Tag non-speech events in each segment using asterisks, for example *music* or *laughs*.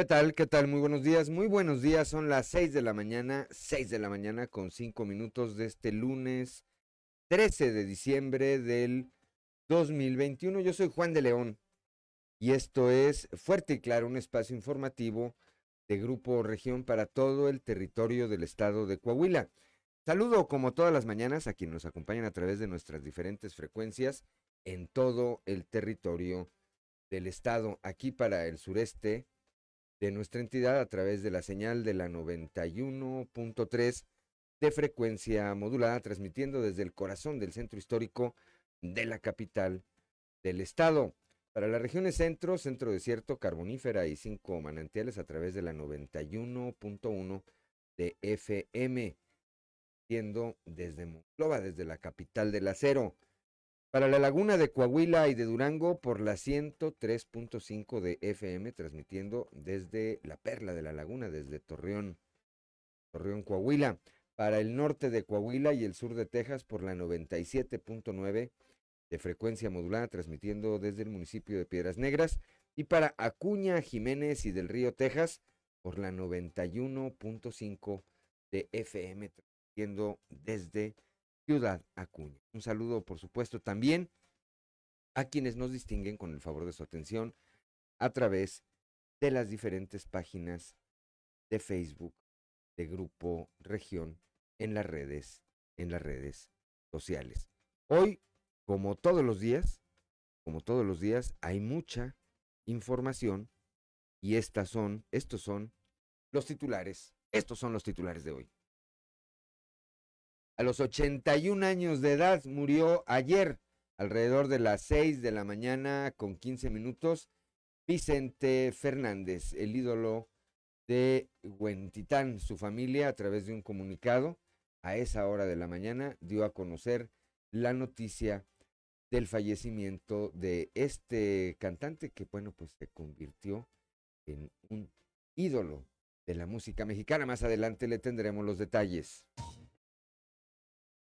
¿Qué tal? ¿Qué tal? Muy buenos días. Muy buenos días. Son las 6 de la mañana, 6 de la mañana con 5 minutos de este lunes 13 de diciembre del 2021. Yo soy Juan de León y esto es Fuerte y Claro, un espacio informativo de Grupo Región para todo el territorio del estado de Coahuila. Saludo como todas las mañanas a quienes nos acompañan a través de nuestras diferentes frecuencias en todo el territorio del estado. Aquí para el sureste de nuestra entidad a través de la señal de la 91.3 de frecuencia modulada, transmitiendo desde el corazón del centro histórico de la capital del estado. Para las regiones centro, centro desierto, carbonífera y cinco manantiales a través de la 91.1 de FM, siendo desde Monclova, desde la capital del acero. Para la laguna de Coahuila y de Durango por la 103.5 de FM, transmitiendo desde la perla de la laguna, desde Torreón, Torreón, Coahuila. Para el norte de Coahuila y el sur de Texas por la 97.9 de frecuencia modulada, transmitiendo desde el municipio de Piedras Negras. Y para Acuña, Jiménez y del Río, Texas, por la 91.5 de FM, transmitiendo desde Ciudad Acuña. Un saludo, por supuesto, también a quienes nos distinguen con el favor de su atención a través de las diferentes páginas de Facebook de Grupo Región en las redes, en las redes sociales. Hoy, como todos los días, como todos los días, hay mucha información y estas son, estos son los titulares, estos son los titulares de hoy. A los 81 años de edad murió ayer, alrededor de las 6 de la mañana con 15 minutos, Vicente Fernández, el ídolo de Huentitán. Su familia, a través de un comunicado, a esa hora de la mañana, dio a conocer la noticia del fallecimiento de este cantante que, bueno, pues se convirtió en un ídolo de la música mexicana. Más adelante le tendremos los detalles.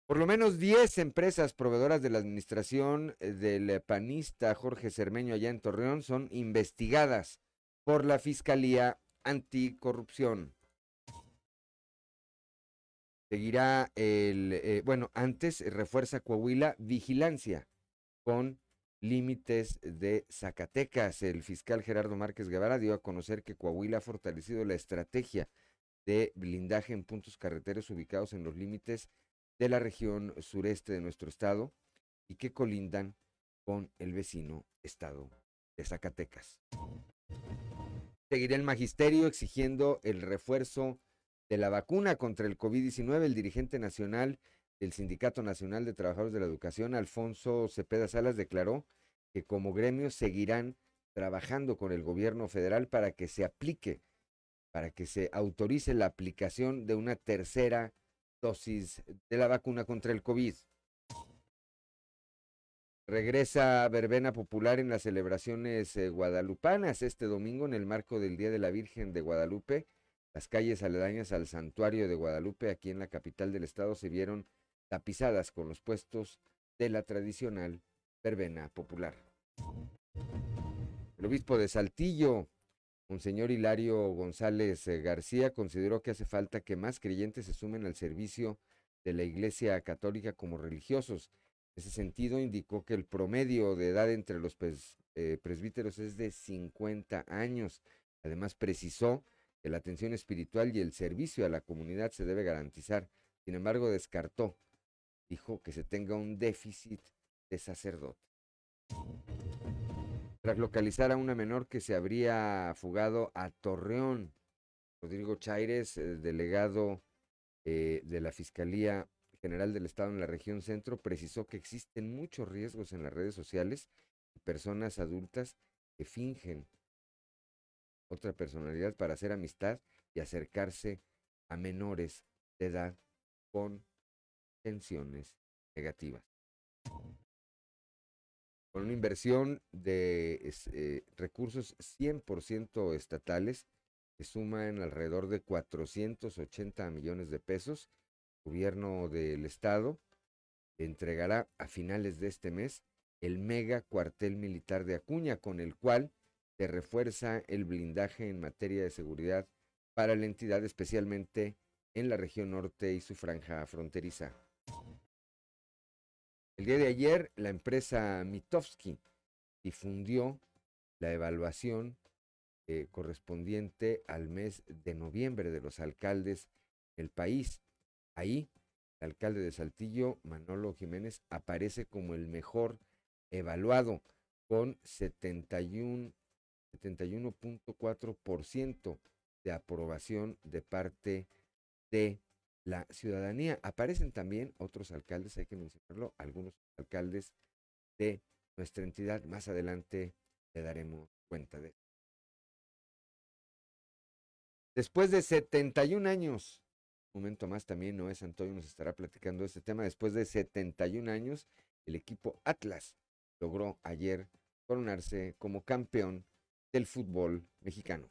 Por lo menos 10 empresas proveedoras de la administración eh, del panista Jorge Cermeño allá en Torreón son investigadas por la Fiscalía Anticorrupción. Seguirá el, eh, bueno, antes refuerza Coahuila vigilancia con límites de Zacatecas. El fiscal Gerardo Márquez Guevara dio a conocer que Coahuila ha fortalecido la estrategia de blindaje en puntos carreteros ubicados en los límites de la región sureste de nuestro estado y que colindan con el vecino estado de Zacatecas. Seguirá el magisterio exigiendo el refuerzo de la vacuna contra el COVID-19. El dirigente nacional del Sindicato Nacional de Trabajadores de la Educación, Alfonso Cepeda Salas, declaró que como gremio seguirán trabajando con el gobierno federal para que se aplique, para que se autorice la aplicación de una tercera dosis de la vacuna contra el COVID. Regresa verbena popular en las celebraciones eh, guadalupanas este domingo en el marco del Día de la Virgen de Guadalupe. Las calles aledañas al santuario de Guadalupe aquí en la capital del estado se vieron tapizadas con los puestos de la tradicional verbena popular. El obispo de Saltillo Monseñor Hilario González eh, García consideró que hace falta que más creyentes se sumen al servicio de la Iglesia Católica como religiosos. En ese sentido, indicó que el promedio de edad entre los eh, presbíteros es de 50 años. Además, precisó que la atención espiritual y el servicio a la comunidad se debe garantizar. Sin embargo, descartó, dijo que se tenga un déficit de sacerdote tras localizar a una menor que se habría fugado a Torreón. Rodrigo Chaires, eh, delegado eh, de la Fiscalía General del Estado en la región centro, precisó que existen muchos riesgos en las redes sociales y personas adultas que fingen otra personalidad para hacer amistad y acercarse a menores de edad con tensiones negativas con una inversión de eh, recursos 100% estatales que suman alrededor de 480 millones de pesos. El gobierno del estado entregará a finales de este mes el mega cuartel militar de Acuña, con el cual se refuerza el blindaje en materia de seguridad para la entidad, especialmente en la región norte y su franja fronteriza. El día de ayer, la empresa Mitofsky difundió la evaluación eh, correspondiente al mes de noviembre de los alcaldes del país. Ahí, el alcalde de Saltillo, Manolo Jiménez, aparece como el mejor evaluado con 71 71.4% de aprobación de parte de la ciudadanía. Aparecen también otros alcaldes, hay que mencionarlo, algunos alcaldes de nuestra entidad. Más adelante le daremos cuenta de. Después de 71 años, un momento más también Noé Santoyo nos estará platicando este tema. Después de 71 años, el equipo Atlas logró ayer coronarse como campeón del fútbol mexicano.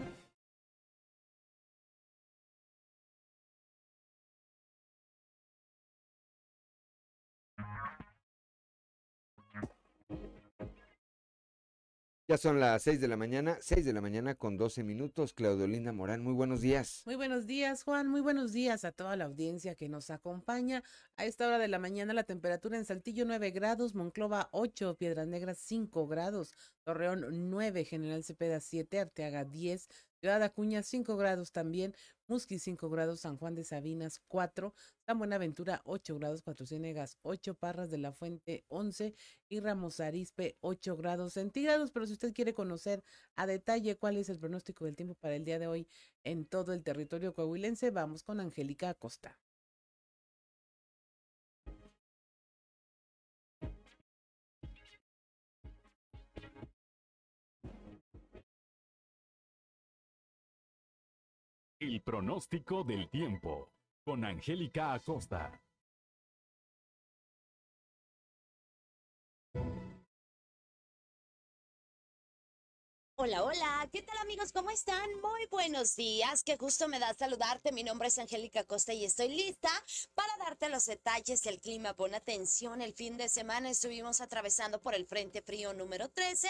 Ya son las 6 de la mañana, 6 de la mañana con 12 minutos. Claudio Morán, muy buenos días. Muy buenos días, Juan. Muy buenos días a toda la audiencia que nos acompaña. A esta hora de la mañana la temperatura en Saltillo 9 grados, Monclova 8, Piedras Negras 5 grados, Torreón 9, General Cepeda 7, Arteaga 10, Ciudad Acuña 5 grados también, Musqui 5 grados, San Juan de Sabinas 4, San Buenaventura 8 grados, Cuatro Ciénegas 8, Parras de la Fuente 11 y Ramos Arispe 8 grados centígrados. Pero si usted quiere conocer a detalle cuál es el pronóstico del tiempo para el día de hoy en todo el territorio coahuilense, vamos con Angélica Acosta. El pronóstico del tiempo con Angélica Acosta. Hola, hola, ¿qué tal amigos? ¿Cómo están? Muy buenos días, qué gusto me da saludarte. Mi nombre es Angélica Acosta y estoy lista para darte los detalles del clima. Pon atención, el fin de semana estuvimos atravesando por el Frente Frío número 13,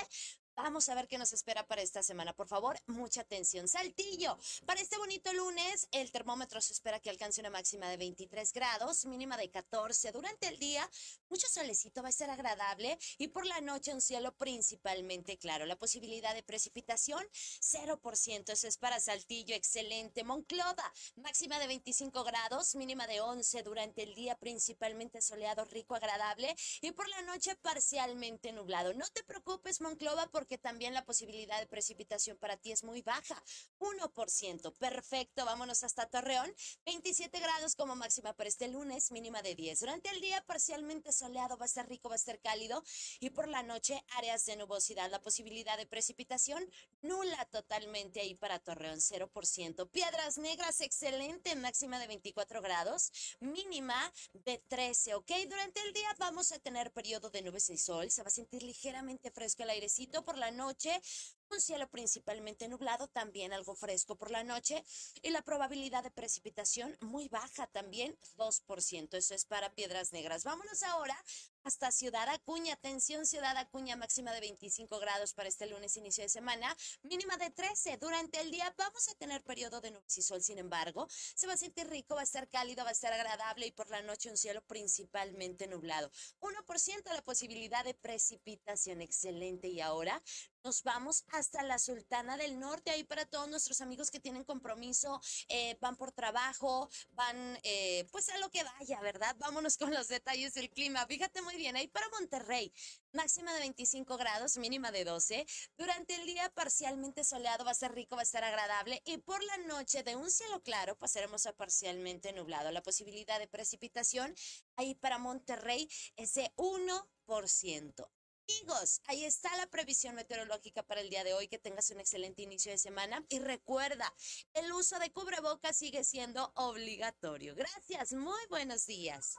Vamos a ver qué nos espera para esta semana. Por favor, mucha atención. Saltillo. Para este bonito lunes, el termómetro se espera que alcance una máxima de 23 grados, mínima de 14. Durante el día, mucho solecito va a ser agradable y por la noche un cielo principalmente claro. La posibilidad de precipitación, 0%. Eso es para Saltillo. Excelente. Monclova, máxima de 25 grados, mínima de 11. Durante el día, principalmente soleado, rico, agradable y por la noche parcialmente nublado. No te preocupes, Monclova, por porque también la posibilidad de precipitación para ti es muy baja, 1%. Perfecto, vámonos hasta Torreón, 27 grados como máxima para este lunes, mínima de 10. Durante el día parcialmente soleado, va a estar rico, va a estar cálido y por la noche áreas de nubosidad. La posibilidad de precipitación nula totalmente ahí para Torreón, 0%. Piedras Negras, excelente, máxima de 24 grados, mínima de 13, ¿ok? Durante el día vamos a tener periodo de nubes y sol, se va a sentir ligeramente fresco el airecito por la noche, un cielo principalmente nublado, también algo fresco por la noche y la probabilidad de precipitación muy baja también, 2%. Eso es para Piedras Negras. Vámonos ahora hasta Ciudad Acuña. Atención, Ciudad Acuña, máxima de 25 grados para este lunes, inicio de semana, mínima de 13. Durante el día vamos a tener periodo de nubes y sol, sin embargo, se va a sentir rico, va a estar cálido, va a estar agradable y por la noche un cielo principalmente nublado. 1% la posibilidad de precipitación, excelente. Y ahora nos vamos hasta la Sultana del Norte, ahí para todos nuestros amigos que tienen compromiso, eh, van por trabajo, van eh, pues a lo que vaya, ¿verdad? Vámonos con los detalles del clima. Fíjate muy bien. Ahí para Monterrey, máxima de 25 grados, mínima de 12. Durante el día parcialmente soleado va a ser rico, va a estar agradable. Y por la noche de un cielo claro pasaremos a parcialmente nublado. La posibilidad de precipitación ahí para Monterrey es de 1%. Amigos, ahí está la previsión meteorológica para el día de hoy. Que tengas un excelente inicio de semana. Y recuerda, el uso de cubrebocas sigue siendo obligatorio. Gracias, muy buenos días.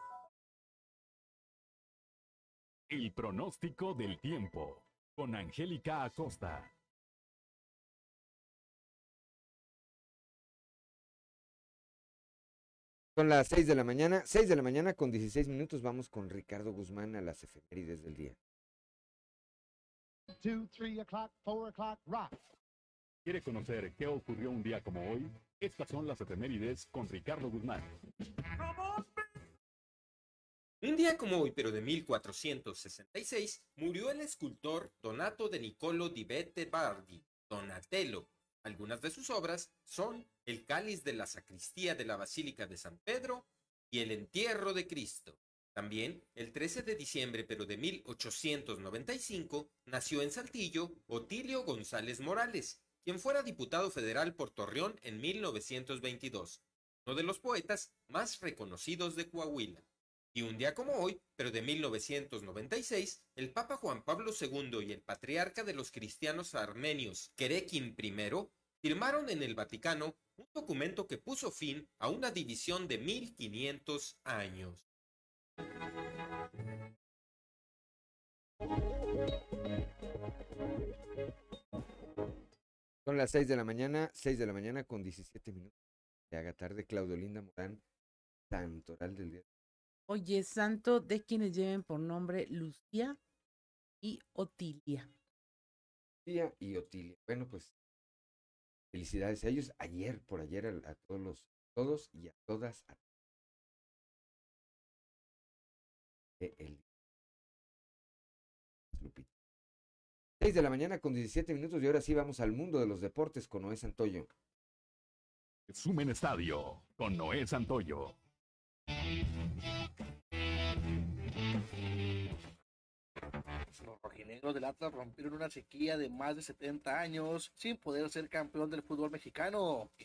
El pronóstico del tiempo con Angélica Acosta. Son las 6 de la mañana, 6 de la mañana con 16 minutos. Vamos con Ricardo Guzmán a las efemérides del día. Two, three o'clock, four o'clock, rock. ¿Quiere conocer qué ocurrió un día como hoy? Estas son las efemérides con Ricardo Guzmán. Un día como hoy, pero de 1466, murió el escultor Donato de Niccolo di Bette Bardi, Donatello. Algunas de sus obras son El cáliz de la sacristía de la Basílica de San Pedro y El entierro de Cristo. También, el 13 de diciembre, pero de 1895, nació en Saltillo Otilio González Morales, quien fuera diputado federal por Torreón en 1922, uno de los poetas más reconocidos de Coahuila. Y un día como hoy, pero de 1996, el Papa Juan Pablo II y el patriarca de los cristianos armenios, Kerekin I, firmaron en el Vaticano un documento que puso fin a una división de 1500 años. Son las 6 de la mañana, 6 de la mañana con 17 minutos. Se haga tarde, Claudio Linda Morán, santoral del día. Oye, santo de quienes lleven por nombre Lucía y Otilia. Lucía y Otilia. Bueno, pues felicidades a ellos. Ayer, por ayer, a, a todos los, todos y a todas. A, el, Lupita. 6 de la mañana con 17 minutos y ahora sí vamos al mundo de los deportes con Noé Santoyo. Sumen Estadio con Noé Santoyo. Los rojinegros del Atlas rompieron una sequía de más de 70 años sin poder ser campeón del fútbol mexicano. Y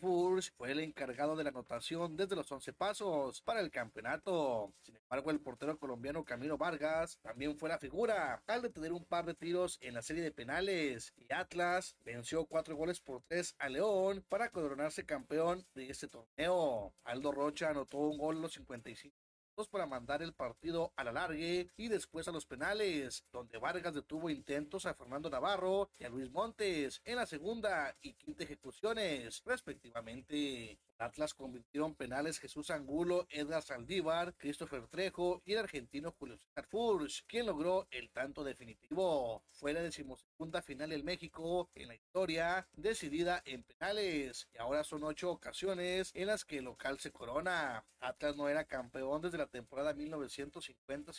Furch fue el encargado de la anotación desde los 11 pasos para el campeonato. Sin embargo, el portero colombiano Camilo Vargas también fue la figura al detener un par de tiros en la serie de penales. Y Atlas venció cuatro goles por tres a León para coronarse campeón de este torneo. Aldo Rocha anotó un gol en los 55 para mandar el partido a la largue y después a los penales, donde Vargas detuvo intentos a Fernando Navarro y a Luis Montes en la segunda y quinta ejecuciones, respectivamente. Atlas convirtieron penales Jesús Angulo, Edgar Saldívar, Christopher Trejo y el argentino Julio César Furch, quien logró el tanto definitivo. Fue la decimosegunda final en México en la historia, decidida en penales, y ahora son ocho ocasiones en las que el local se corona. Atlas no era campeón desde la temporada 1950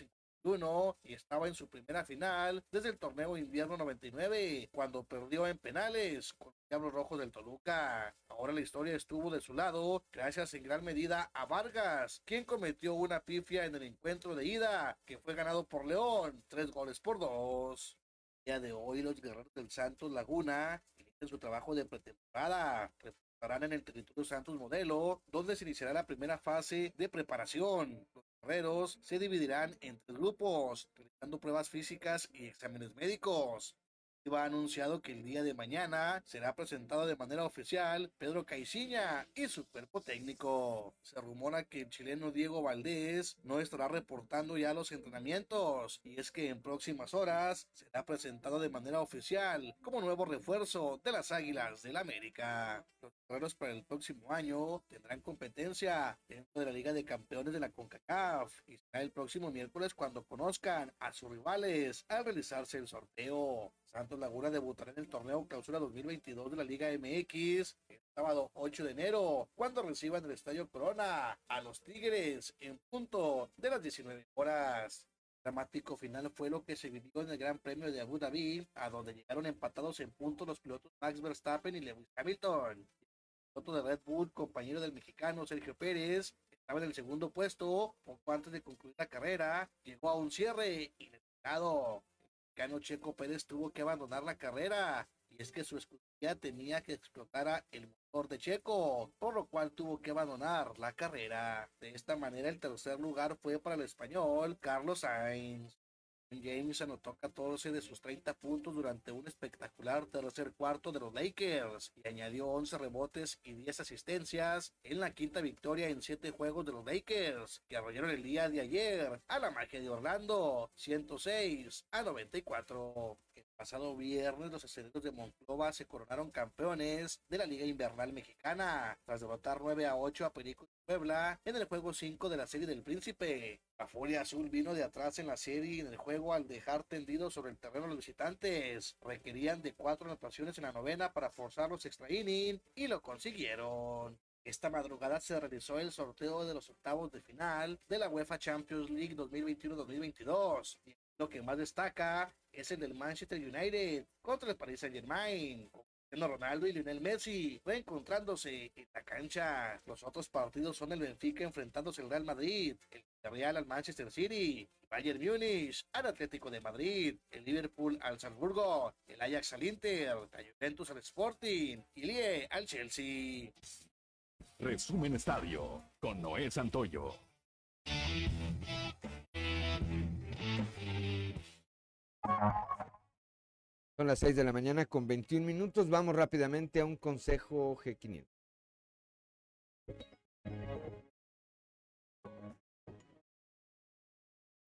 y estaba en su primera final desde el torneo invierno 99 cuando perdió en penales con los Diablos Rojos del Toluca. Ahora la historia estuvo de su lado gracias en gran medida a Vargas, quien cometió una pifia en el encuentro de ida que fue ganado por León, tres goles por dos. Día de hoy los guerreros del Santos Laguna inician su trabajo de pretemporada estarán en el territorio Santos Modelo, donde se iniciará la primera fase de preparación. Los guerreros se dividirán en tres grupos, realizando pruebas físicas y exámenes médicos ha anunciado que el día de mañana será presentado de manera oficial Pedro Caiciña y su cuerpo técnico. Se rumora que el chileno Diego Valdés no estará reportando ya los entrenamientos y es que en próximas horas será presentado de manera oficial como nuevo refuerzo de las Águilas del América. Los guerreros para el próximo año tendrán competencia dentro de la Liga de Campeones de la CONCACAF y será el próximo miércoles cuando conozcan a sus rivales al realizarse el sorteo. Santos Laguna debutará en el torneo Clausura 2022 de la Liga MX el sábado 8 de enero, cuando reciban el Estadio Corona a los Tigres en punto de las 19 horas. Dramático final fue lo que se vivió en el Gran Premio de Abu Dhabi, a donde llegaron empatados en punto los pilotos Max Verstappen y Lewis Hamilton. De Red Bull, compañero del mexicano Sergio Pérez, estaba en el segundo puesto, poco antes de concluir la carrera, llegó a un cierre inesperado. El mexicano Checo Pérez tuvo que abandonar la carrera y es que su escudería tenía que explotar el motor de Checo, por lo cual tuvo que abandonar la carrera. De esta manera el tercer lugar fue para el español Carlos Sainz. James anotó 14 de sus 30 puntos durante un espectacular tercer cuarto de los Lakers y añadió 11 rebotes y 10 asistencias en la quinta victoria en 7 juegos de los Lakers que arrollaron el día de ayer a la magia de Orlando 106 a 94. Pasado viernes los aceleros de Monclova se coronaron campeones de la Liga Invernal Mexicana tras derrotar 9 a 8 a Perico Puebla en el juego 5 de la serie del Príncipe. La Furia Azul vino de atrás en la serie y en el juego al dejar tendido sobre el terreno a los visitantes. Requerían de cuatro anotaciones en la novena para forzar los extra inning y lo consiguieron. Esta madrugada se realizó el sorteo de los octavos de final de la UEFA Champions League 2021-2022. Y lo que más destaca es el del Manchester United contra el Paris Saint Germain. Cristiano Ronaldo y Lionel Messi reencontrándose en la cancha. Los otros partidos son el Benfica enfrentándose al Real Madrid, el Real al Manchester City, el Bayern Múnich al Atlético de Madrid, el Liverpool al Salzburgo, el Ajax al Inter, la Juventus al Sporting y Lie al Chelsea. Resumen Estadio con Noé Santoyo. Son las 6 de la mañana con 21 minutos. Vamos rápidamente a un consejo G500.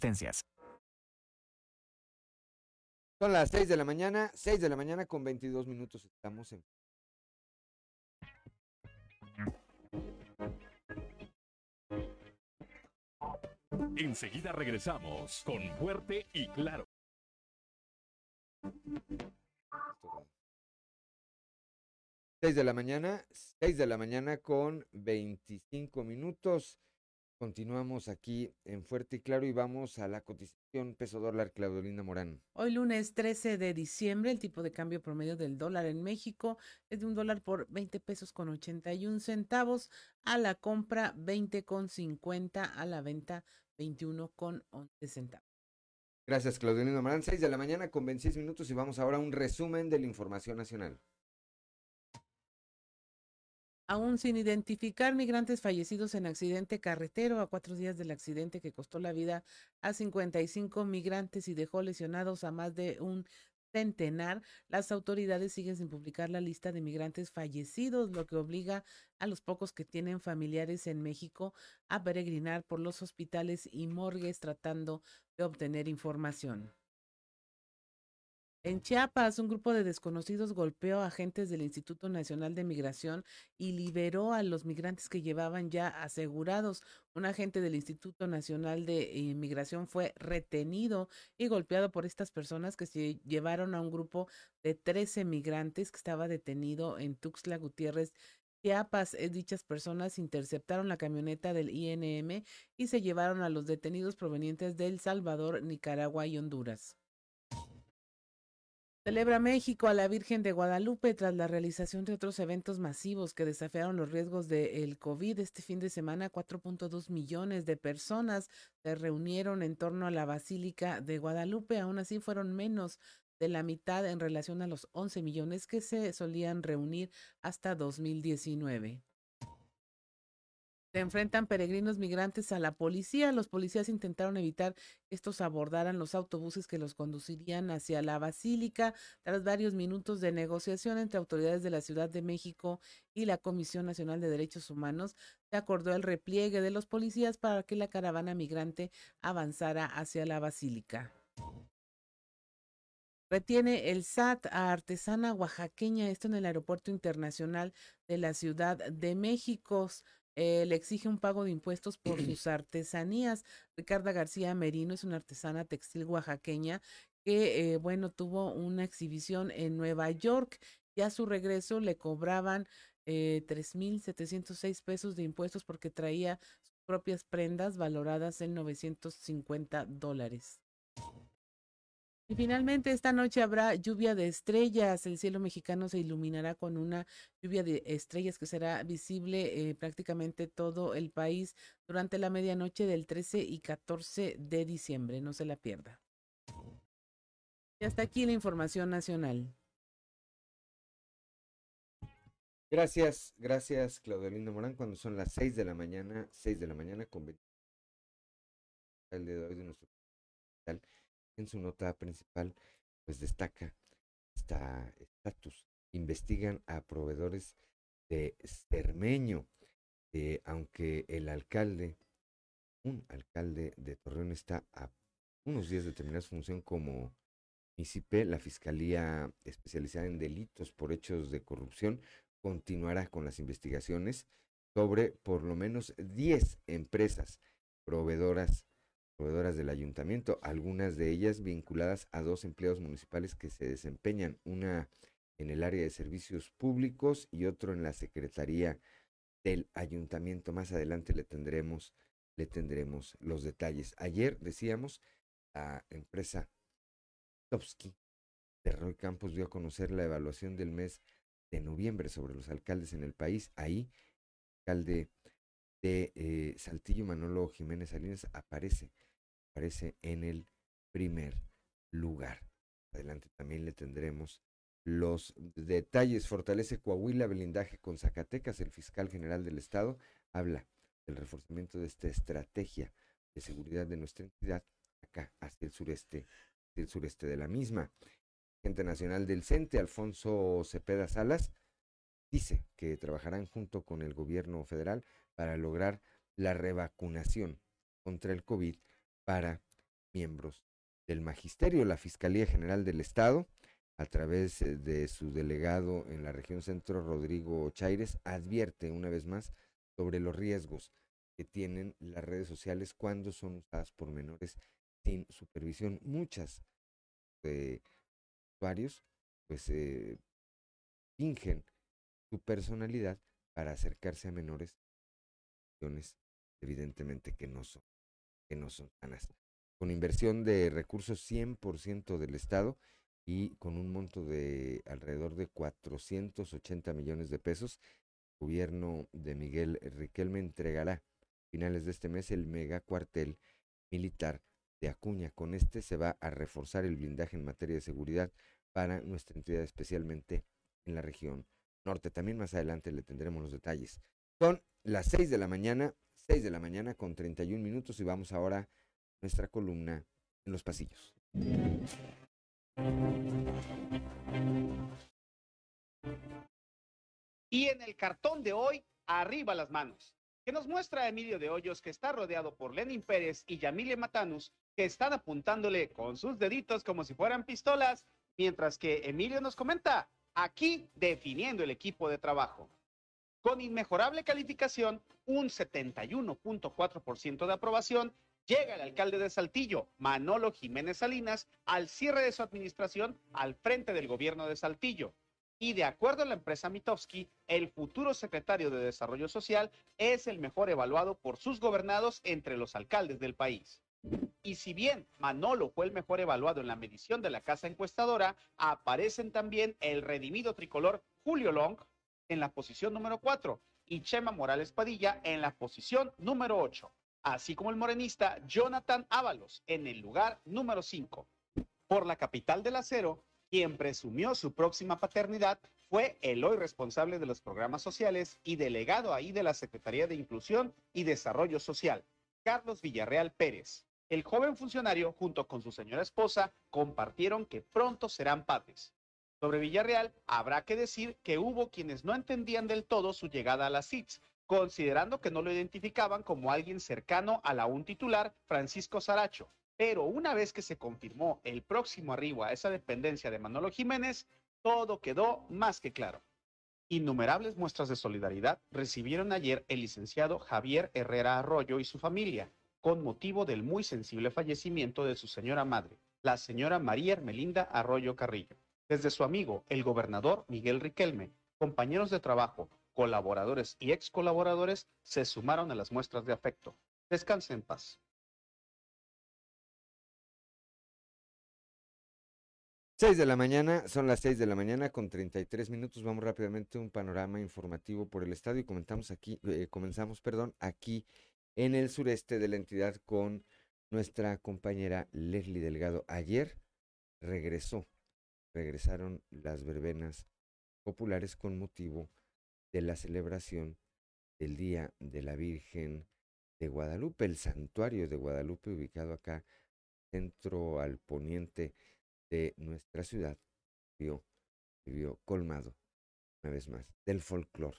existencias. Son las 6 de la mañana, 6 de la mañana con 22 minutos. Estamos en. Enseguida regresamos con Fuerte y Claro. Seis de la mañana, 6 de la mañana con 25 minutos. Continuamos aquí en Fuerte y Claro y vamos a la cotización peso dólar Claudelina Morán. Hoy lunes 13 de diciembre, el tipo de cambio promedio del dólar en México es de un dólar por 20 pesos con 81 centavos, a la compra 20 con 50, a la venta 21 con 11 centavos. Gracias Claudelina Morán, 6 de la mañana con 26 minutos y vamos ahora a un resumen de la información nacional. Aún sin identificar migrantes fallecidos en accidente carretero a cuatro días del accidente que costó la vida a 55 migrantes y dejó lesionados a más de un centenar, las autoridades siguen sin publicar la lista de migrantes fallecidos, lo que obliga a los pocos que tienen familiares en México a peregrinar por los hospitales y morgues tratando de obtener información. En Chiapas, un grupo de desconocidos golpeó a agentes del Instituto Nacional de Migración y liberó a los migrantes que llevaban ya asegurados. Un agente del Instituto Nacional de Inmigración fue retenido y golpeado por estas personas que se llevaron a un grupo de 13 migrantes que estaba detenido en Tuxtla Gutiérrez. Chiapas, eh, dichas personas interceptaron la camioneta del INM y se llevaron a los detenidos provenientes de El Salvador, Nicaragua y Honduras. Celebra México a la Virgen de Guadalupe tras la realización de otros eventos masivos que desafiaron los riesgos del COVID. Este fin de semana, 4.2 millones de personas se reunieron en torno a la Basílica de Guadalupe. Aún así, fueron menos de la mitad en relación a los 11 millones que se solían reunir hasta 2019. Se enfrentan peregrinos migrantes a la policía. Los policías intentaron evitar que estos abordaran los autobuses que los conducirían hacia la basílica. Tras varios minutos de negociación entre autoridades de la Ciudad de México y la Comisión Nacional de Derechos Humanos, se acordó el repliegue de los policías para que la caravana migrante avanzara hacia la basílica. Retiene el SAT a artesana oaxaqueña, esto en el Aeropuerto Internacional de la Ciudad de México. Eh, le exige un pago de impuestos por *clears throat* sus artesanías. Ricarda García Merino es una artesana textil oaxaqueña que, eh, bueno, tuvo una exhibición en Nueva York y a su regreso le cobraban eh, 3.706 pesos de impuestos porque traía sus propias prendas valoradas en 950 dólares. Y finalmente esta noche habrá lluvia de estrellas. El cielo mexicano se iluminará con una lluvia de estrellas que será visible eh, prácticamente todo el país durante la medianoche del 13 y 14 de diciembre. No se la pierda. Y hasta aquí la información nacional. Gracias, gracias Claudia Linda Morán. Cuando son las 6 de la mañana, 6 de la mañana con 20 el de hoy de nuestro en su nota principal, pues destaca esta estatus. Investigan a proveedores de Cermeño, eh, aunque el alcalde, un alcalde de Torreón está a unos días de terminar su función como municipio, la Fiscalía especializada en delitos por hechos de corrupción continuará con las investigaciones sobre por lo menos 10 empresas proveedoras proveedoras del ayuntamiento, algunas de ellas vinculadas a dos empleados municipales que se desempeñan, una en el área de servicios públicos y otro en la Secretaría del Ayuntamiento. Más adelante le tendremos, le tendremos los detalles. Ayer decíamos, la empresa Topsky de Roy Campos dio a conocer la evaluación del mes de noviembre sobre los alcaldes en el país. Ahí, el alcalde de eh, Saltillo, Manolo Jiménez Salinas, aparece, aparece en el primer lugar. Adelante también le tendremos los detalles. Fortalece Coahuila blindaje con Zacatecas. El fiscal general del estado habla del reforzamiento de esta estrategia de seguridad de nuestra entidad acá hacia el sureste, el sureste de la misma gente nacional del CENTE, Alfonso Cepeda Salas, dice que trabajarán junto con el gobierno federal para lograr la revacunación contra el COVID para miembros del magisterio. La Fiscalía General del Estado, a través eh, de su delegado en la región centro, Rodrigo Chaires, advierte una vez más sobre los riesgos que tienen las redes sociales cuando son usadas por menores sin supervisión. Muchas de usuarios pues eh, fingen su personalidad para acercarse a menores evidentemente que no son que no son sanas con inversión de recursos 100% del estado y con un monto de alrededor de 480 millones de pesos el gobierno de Miguel Riquelme entregará a finales de este mes el mega cuartel militar de Acuña. Con este se va a reforzar el blindaje en materia de seguridad para nuestra entidad, especialmente en la región norte. También más adelante le tendremos los detalles. Son las 6 de la mañana, 6 de la mañana con 31 minutos y vamos ahora a nuestra columna en los pasillos. Y en el cartón de hoy, arriba las manos que nos muestra Emilio de Hoyos que está rodeado por Lenin Pérez y Yamilia Matanus, que están apuntándole con sus deditos como si fueran pistolas, mientras que Emilio nos comenta, aquí definiendo el equipo de trabajo. Con inmejorable calificación, un 71.4% de aprobación, llega el alcalde de Saltillo, Manolo Jiménez Salinas, al cierre de su administración al frente del gobierno de Saltillo y de acuerdo a la empresa Mitofsky, el futuro secretario de Desarrollo Social es el mejor evaluado por sus gobernados entre los alcaldes del país. Y si bien Manolo fue el mejor evaluado en la medición de la casa encuestadora, aparecen también el redimido tricolor Julio Long en la posición número 4 y Chema Morales Padilla en la posición número 8, así como el morenista Jonathan Ábalos en el lugar número 5. Por la capital del acero, quien presumió su próxima paternidad fue el hoy responsable de los programas sociales y delegado ahí de la Secretaría de Inclusión y Desarrollo Social, Carlos Villarreal Pérez. El joven funcionario, junto con su señora esposa, compartieron que pronto serán padres. Sobre Villarreal, habrá que decir que hubo quienes no entendían del todo su llegada a las CITS, considerando que no lo identificaban como alguien cercano a la un titular, Francisco Saracho, pero una vez que se confirmó el próximo arribo a esa dependencia de Manolo Jiménez, todo quedó más que claro. Innumerables muestras de solidaridad recibieron ayer el licenciado Javier Herrera Arroyo y su familia, con motivo del muy sensible fallecimiento de su señora madre, la señora María Hermelinda Arroyo Carrillo. Desde su amigo, el gobernador Miguel Riquelme, compañeros de trabajo, colaboradores y ex colaboradores se sumaron a las muestras de afecto. Descanse en paz. 6 de la mañana, son las 6 de la mañana con 33 minutos. Vamos rápidamente a un panorama informativo por el estado y comentamos aquí, eh, comenzamos, perdón, aquí en el sureste de la entidad con nuestra compañera Leslie Delgado. Ayer regresó, regresaron las verbenas populares con motivo de la celebración del Día de la Virgen de Guadalupe, el santuario de Guadalupe ubicado acá centro al poniente de nuestra ciudad vio, vivió colmado una vez más del folclore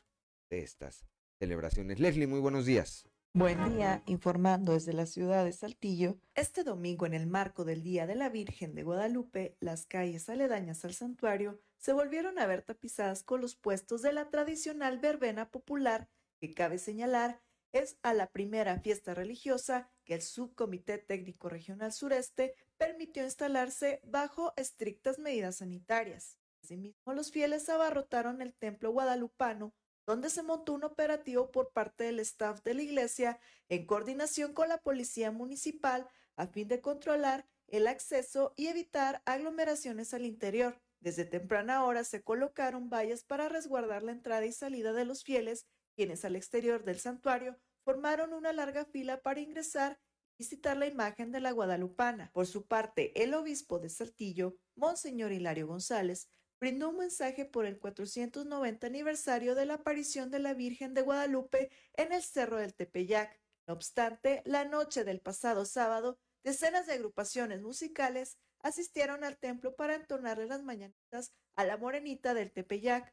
de estas celebraciones. Leslie, muy buenos días. Buen día, informando desde la ciudad de Saltillo. Este domingo, en el marco del Día de la Virgen de Guadalupe, las calles aledañas al santuario se volvieron a ver tapizadas con los puestos de la tradicional verbena popular, que cabe señalar es a la primera fiesta religiosa que el Subcomité Técnico Regional Sureste permitió instalarse bajo estrictas medidas sanitarias. Asimismo, los fieles abarrotaron el templo guadalupano, donde se montó un operativo por parte del staff de la iglesia en coordinación con la policía municipal a fin de controlar el acceso y evitar aglomeraciones al interior. Desde temprana hora se colocaron vallas para resguardar la entrada y salida de los fieles quienes al exterior del santuario formaron una larga fila para ingresar y visitar la imagen de la guadalupana. Por su parte, el obispo de Saltillo, Monseñor Hilario González, brindó un mensaje por el 490 aniversario de la aparición de la Virgen de Guadalupe en el Cerro del Tepeyac. No obstante, la noche del pasado sábado, decenas de agrupaciones musicales asistieron al templo para entonarle las mañanitas a la morenita del Tepeyac,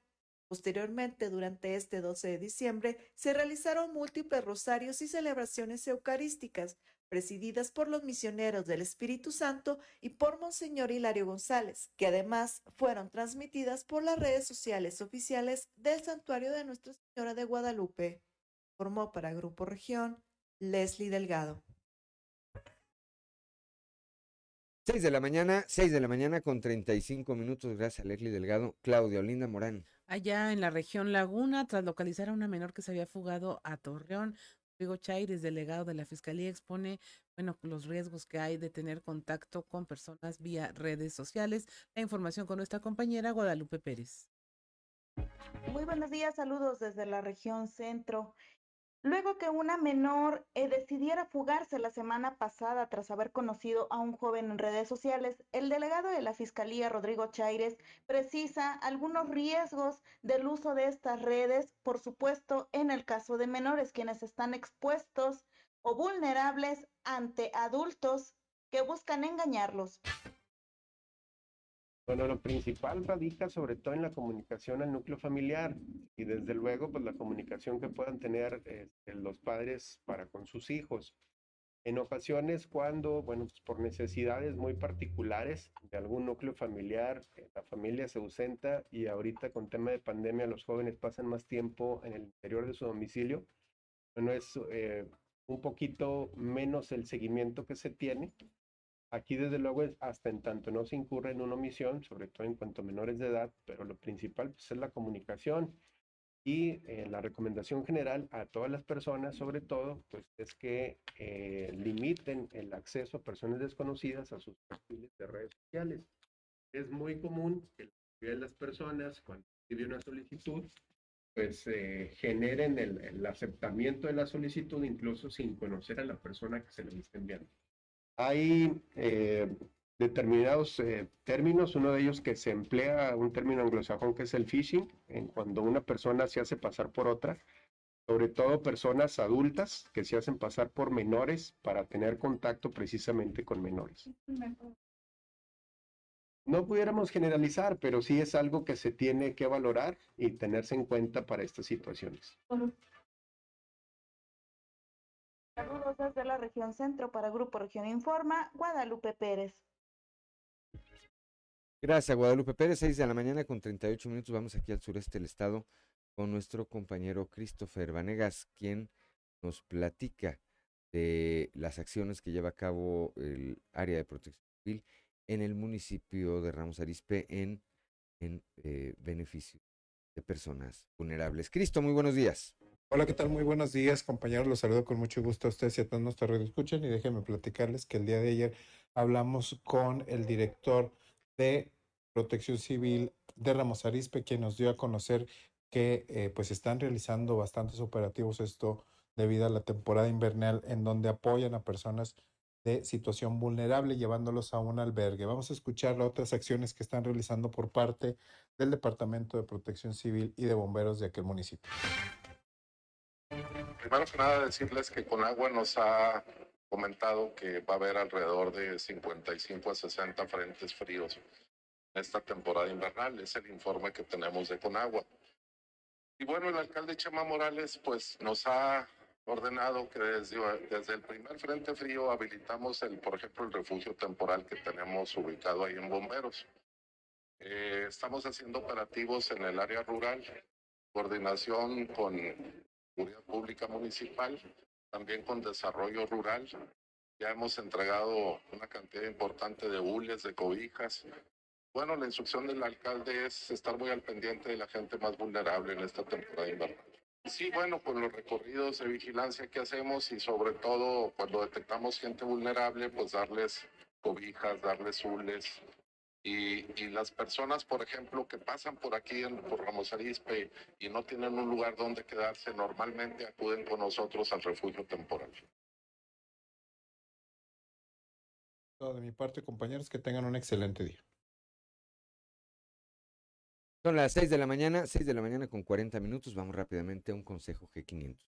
Posteriormente, durante este 12 de diciembre, se realizaron múltiples rosarios y celebraciones eucarísticas, presididas por los misioneros del Espíritu Santo y por Monseñor Hilario González, que además fueron transmitidas por las redes sociales oficiales del Santuario de Nuestra Señora de Guadalupe. Formó para Grupo Región Leslie Delgado. 6 de la mañana, 6 de la mañana con 35 minutos, gracias a Leslie Delgado. Claudia Olinda Morán. Allá en la región Laguna, tras localizar a una menor que se había fugado a Torreón, Rodrigo Chaires, delegado de la Fiscalía, expone bueno, los riesgos que hay de tener contacto con personas vía redes sociales. La información con nuestra compañera Guadalupe Pérez. Muy buenos días, saludos desde la región centro. Luego que una menor eh, decidiera fugarse la semana pasada tras haber conocido a un joven en redes sociales, el delegado de la Fiscalía, Rodrigo Chaires, precisa algunos riesgos del uso de estas redes, por supuesto, en el caso de menores, quienes están expuestos o vulnerables ante adultos que buscan engañarlos. Bueno, lo principal radica sobre todo en la comunicación al núcleo familiar y desde luego pues la comunicación que puedan tener este, los padres para con sus hijos. En ocasiones cuando, bueno, pues por necesidades muy particulares de algún núcleo familiar, eh, la familia se ausenta y ahorita con tema de pandemia los jóvenes pasan más tiempo en el interior de su domicilio, bueno, es eh, un poquito menos el seguimiento que se tiene Aquí desde luego es hasta en tanto no se incurre en una omisión, sobre todo en cuanto a menores de edad, pero lo principal pues, es la comunicación y eh, la recomendación general a todas las personas, sobre todo, pues es que eh, limiten el acceso a personas desconocidas a sus perfiles de redes sociales. Es muy común que las personas cuando reciben una solicitud, pues eh, generen el, el aceptamiento de la solicitud incluso sin conocer a la persona que se lo está enviando. Hay eh, determinados eh, términos, uno de ellos que se emplea, un término anglosajón que es el phishing, en cuando una persona se hace pasar por otra, sobre todo personas adultas que se hacen pasar por menores para tener contacto precisamente con menores. No pudiéramos generalizar, pero sí es algo que se tiene que valorar y tenerse en cuenta para estas situaciones. Saludos desde la región centro para Grupo Región Informa, Guadalupe Pérez. Gracias, Guadalupe Pérez. 6 de la mañana con 38 minutos. Vamos aquí al sureste del estado con nuestro compañero Christopher Vanegas, quien nos platica de las acciones que lleva a cabo el área de protección civil en el municipio de Ramos Arizpe en, en eh, beneficio de personas vulnerables. Cristo, muy buenos días. Hola, ¿qué tal? Muy buenos días, compañeros. Los saludo con mucho gusto a ustedes y a todos nuestros redes escuchan y déjenme platicarles que el día de ayer hablamos con el director de Protección Civil de Ramos Arizpe, quien nos dio a conocer que eh, pues están realizando bastantes operativos esto debido a la temporada invernal en donde apoyan a personas de situación vulnerable llevándolos a un albergue. Vamos a escuchar otras acciones que están realizando por parte del Departamento de Protección Civil y de Bomberos de aquel municipio. Primero que nada decirles que Conagua nos ha comentado que va a haber alrededor de 55 a 60 frentes fríos en esta temporada invernal. Es el informe que tenemos de Conagua. Y bueno, el alcalde Chema Morales pues nos ha ordenado que desde, desde el primer frente frío habilitamos, el, por ejemplo, el refugio temporal que tenemos ubicado ahí en Bomberos. Eh, estamos haciendo operativos en el área rural, coordinación con Seguridad Pública Municipal, también con Desarrollo Rural. Ya hemos entregado una cantidad importante de hules, de cobijas. Bueno, la instrucción del alcalde es estar muy al pendiente de la gente más vulnerable en esta temporada invernal. Sí, bueno, con los recorridos de vigilancia que hacemos y sobre todo cuando detectamos gente vulnerable, pues darles cobijas, darles hules. Y, y las personas, por ejemplo, que pasan por aquí en, por Ramos Arizpe y no tienen un lugar donde quedarse, normalmente acuden con nosotros al refugio temporal. Todo de mi parte, compañeros, que tengan un excelente día. Son las 6 de la mañana, 6 de la mañana con 40 minutos. Vamos rápidamente a un consejo G500.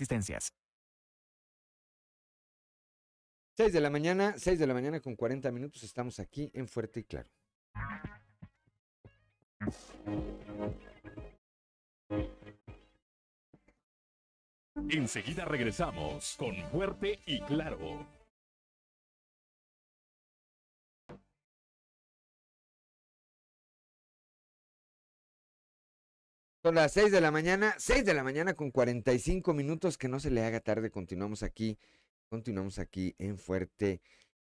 existencias. 6 de la mañana, 6 de la mañana con 40 minutos. Estamos aquí en Fuerte y Claro. Enseguida regresamos con Fuerte y Claro. Son las 6 de la mañana, 6 de la mañana con 45 minutos, que no se le haga tarde, continuamos aquí, continuamos aquí en Fuerte.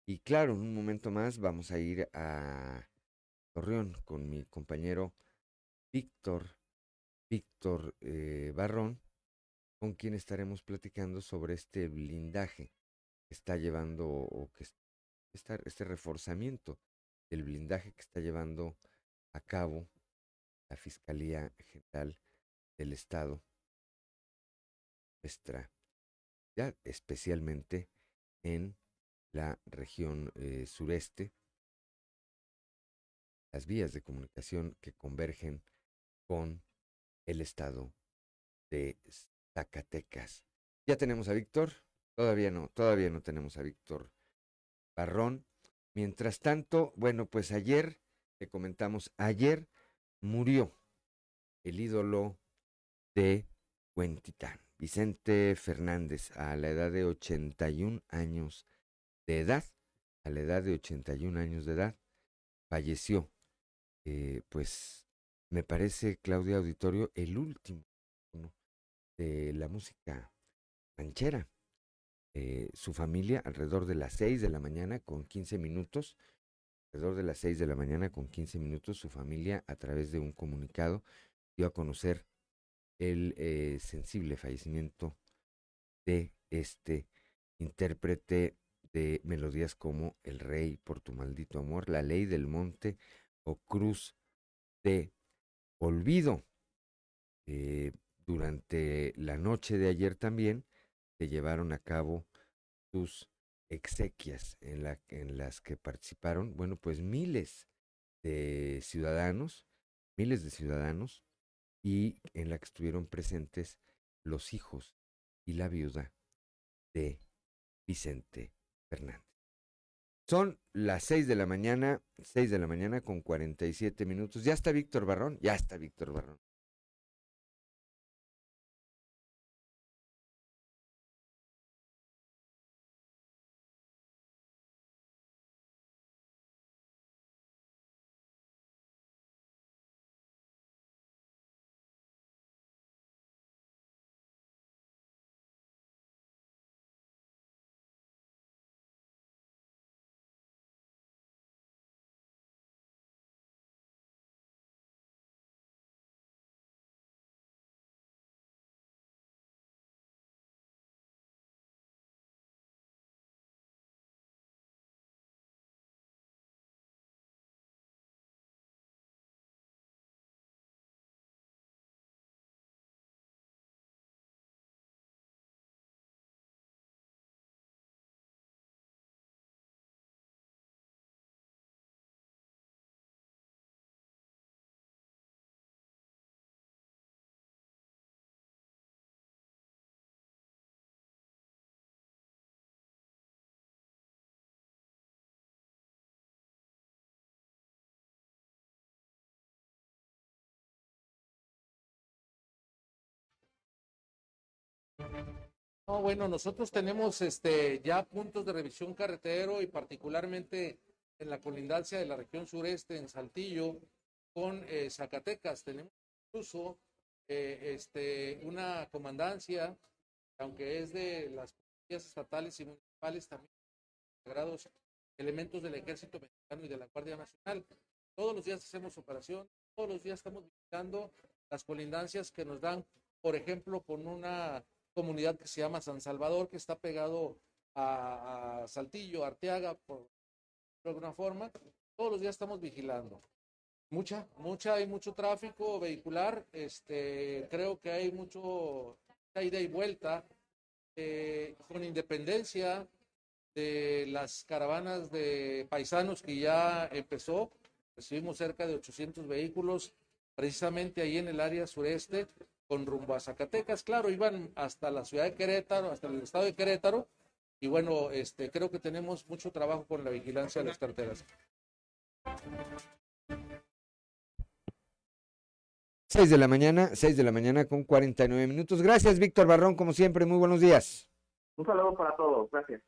Y claro, en un momento más vamos a ir a Torreón con mi compañero Víctor, Víctor eh, Barrón, con quien estaremos platicando sobre este blindaje que está llevando, o que está, este reforzamiento del blindaje que está llevando a cabo la Fiscalía General del Estado, nuestra, ya especialmente en la región eh, sureste, las vías de comunicación que convergen con el estado de Zacatecas. Ya tenemos a Víctor, todavía no, todavía no tenemos a Víctor Barrón. Mientras tanto, bueno, pues ayer, le comentamos, ayer murió el ídolo de Huentitán, Vicente Fernández, a la edad de 81 años de edad, a la edad de 81 años de edad, falleció. Eh, pues me parece, Claudia Auditorio, el último de la música ranchera. Eh, su familia, alrededor de las 6 de la mañana, con 15 minutos, alrededor de las 6 de la mañana con 15 minutos, su familia, a través de un comunicado, dio a conocer el eh, sensible fallecimiento de este intérprete de melodías como El Rey por tu maldito amor, La Ley del Monte o Cruz de Olvido. Eh, durante la noche de ayer también se llevaron a cabo sus exequias en, la, en las que participaron, bueno, pues miles, de ciudadanos, miles de ciudadanos, y en la que estuvieron presentes los hijos y la viuda de Vicente Fernández. Son las seis de la mañana, seis de la mañana con 47 minutos. ¿Ya está Víctor Barrón? Ya está Víctor Barrón. No, bueno, nosotros tenemos este ya puntos de revisión carretero y particularmente en la colindancia de la región sureste, en Saltillo, con eh, Zacatecas. Tenemos incluso eh, este, una comandancia, aunque es de las policías estatales y municipales, también integrados elementos del ejército mexicano y de la Guardia Nacional. Todos los días hacemos operación, todos los días estamos visitando las colindancias que nos dan, por ejemplo, con una comunidad que se llama San Salvador, que está pegado a, Saltillo, Arteaga, por, alguna forma. Todos los días estamos vigilando. Mucha, mucha, hay mucho tráfico vehicular. Este, creo que hay mucho ida y vuelta, eh, con independencia de las caravanas de paisanos que ya empezó. Recibimos cerca de 800 vehículos precisamente ahí en el área sureste con rumbo a Zacatecas. Claro, iban hasta la ciudad de Querétaro, hasta el estado de Querétaro. Y bueno, este, creo que tenemos mucho trabajo con la vigilancia de las carteras. Seis de la mañana, seis de la mañana con 49 minutos. Gracias, Víctor Barrón, como siempre. Muy buenos días. Un saludo para todos. Gracias.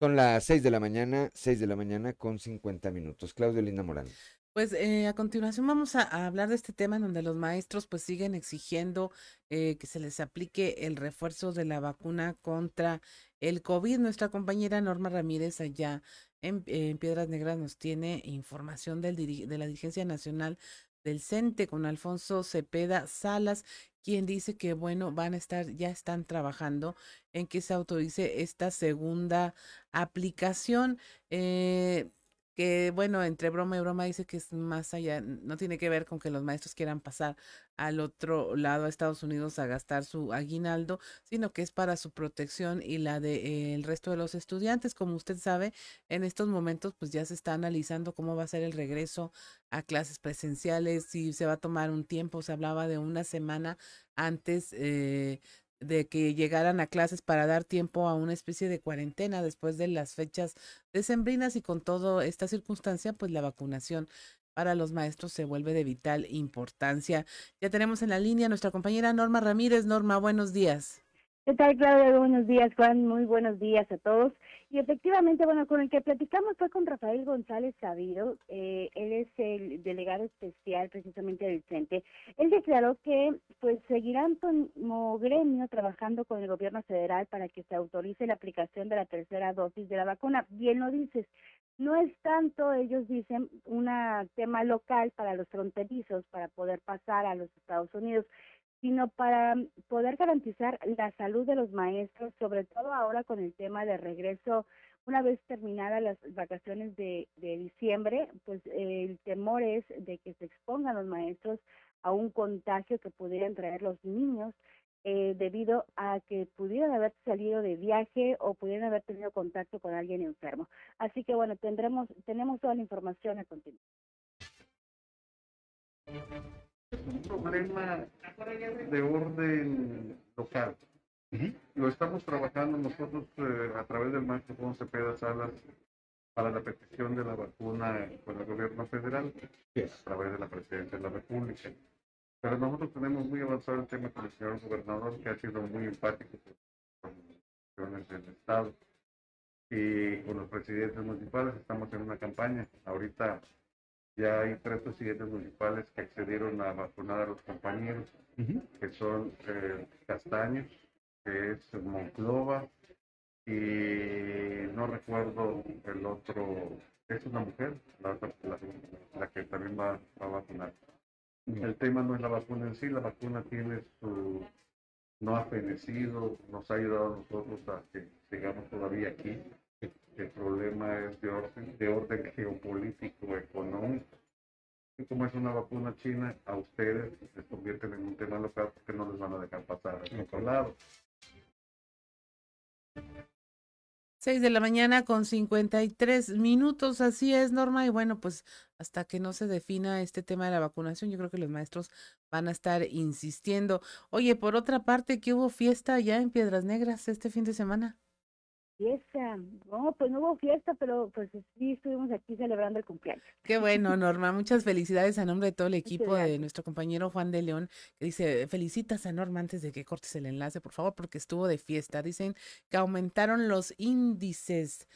Son las seis de la mañana, seis de la mañana con 50 minutos. Claudio Linda Morán. Pues eh, a continuación vamos a, hablar de este tema en donde los maestros pues siguen exigiendo eh, que se les aplique el refuerzo de la vacuna contra el COVID. Nuestra compañera Norma Ramírez allá en, Piedras Negras nos tiene información del de la Dirigencia Nacional del CENTE con Alfonso Cepeda Salas, quien dice que bueno, van a estar, ya están trabajando en que se autorice esta segunda aplicación. Eh, que bueno, entre broma y broma dice que es más allá, no tiene que ver con que los maestros quieran pasar al otro lado a Estados Unidos a gastar su aguinaldo, sino que es para su protección y la de eh, resto de los estudiantes. Como usted sabe, en estos momentos pues ya se está analizando cómo va a ser el regreso a clases presenciales, si se va a tomar un tiempo, se hablaba de una semana antes eh, de que llegaran a clases para dar tiempo a una especie de cuarentena después de las fechas decembrinas y con toda esta circunstancia, pues la vacunación para los maestros se vuelve de vital importancia. Ya tenemos en la línea nuestra compañera Norma Ramírez. Norma, buenos días. ¿Qué tal, Claudia? Buenos días, Juan. Muy buenos días a todos. Y efectivamente, bueno, con el que platicamos fue con Rafael González Sabido. Eh, él es el delegado especial precisamente del CENTE. Él declaró que pues seguirán como gremio trabajando con el gobierno federal para que se autorice la aplicación de la tercera dosis de la vacuna. Bien lo dices, no es tanto, ellos dicen, un tema local para los fronterizos, para poder pasar a los Estados Unidos sino para poder garantizar la salud de los maestros, sobre todo ahora con el tema de regreso, una vez terminadas las vacaciones de, diciembre, pues el temor es de que se expongan los maestros a un contagio que pudieran traer los niños eh, debido a que pudieran haber salido de viaje o pudieran haber tenido contacto con alguien enfermo. Así que bueno, tendremos, tenemos toda la información a continuación. Es un problema de orden local. Lo estamos trabajando nosotros eh, a través del maestro Juan Cepeda Salas para la petición de la vacuna con el gobierno federal a través de la presidencia de la República. Pero nosotros tenemos muy avanzado el tema con el señor gobernador, que ha sido muy empático con las del Estado. Y con los presidentes municipales estamos en una campaña. Ahorita ya hay tres presidentes municipales que accedieron a vacunar a los compañeros, que son eh, Castaños, que es Monclova, y no recuerdo el otro, es una mujer, la, otra- la- la que también va, va a vacunar. El tema no es la vacuna en sí, la vacuna tiene su, no ha fenecido, nos ha ayudado a nosotros a que sigamos todavía aquí. El problema es de orden, de orden geopolítico, económico. Y como es una vacuna china, a ustedes les convierten en un tema local porque no les van a dejar pasar al otro lado. 6 de la mañana con 53 minutos, así es, Norma. Y bueno, pues hasta que no se defina este tema de la vacunación, yo creo que los maestros van a estar insistiendo. Oye, por otra parte, que hubo fiesta ya en Piedras Negras este fin de semana. Fiesta. No, pues no hubo fiesta, pero pues sí estuvimos aquí celebrando el cumpleaños. Qué bueno, Norma. Muchas felicidades a nombre de todo el equipo de nuestro compañero Juan de León, que dice, felicitas a Norma antes de que cortes el enlace, por favor, porque estuvo de fiesta. Dicen que aumentaron los índices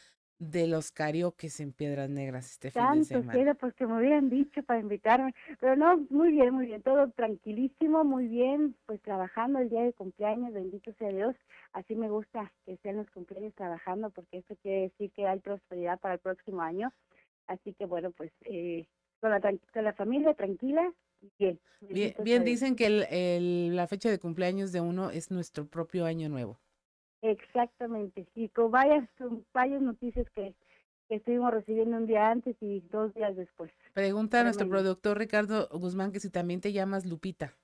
de los karaokes en Piedras Negras este fin de Tanto semana. quiero, pues que me hubieran dicho para invitarme. Pero no, muy bien, muy bien, todo tranquilísimo, muy bien, pues trabajando el día de cumpleaños, bendito sea Dios. Así me gusta que sean los cumpleaños trabajando, porque eso quiere decir que hay prosperidad para el próximo año. Así que bueno, pues eh, con, la, con la familia tranquila, bien. Bien, bien dicen que el- el- la fecha de cumpleaños de uno es nuestro propio año nuevo. Exactamente, y con varias, con varias noticias que, que estuvimos recibiendo un día antes y dos días después. Pregunta a nuestro productor Ricardo Guzmán que si también te llamas Lupita.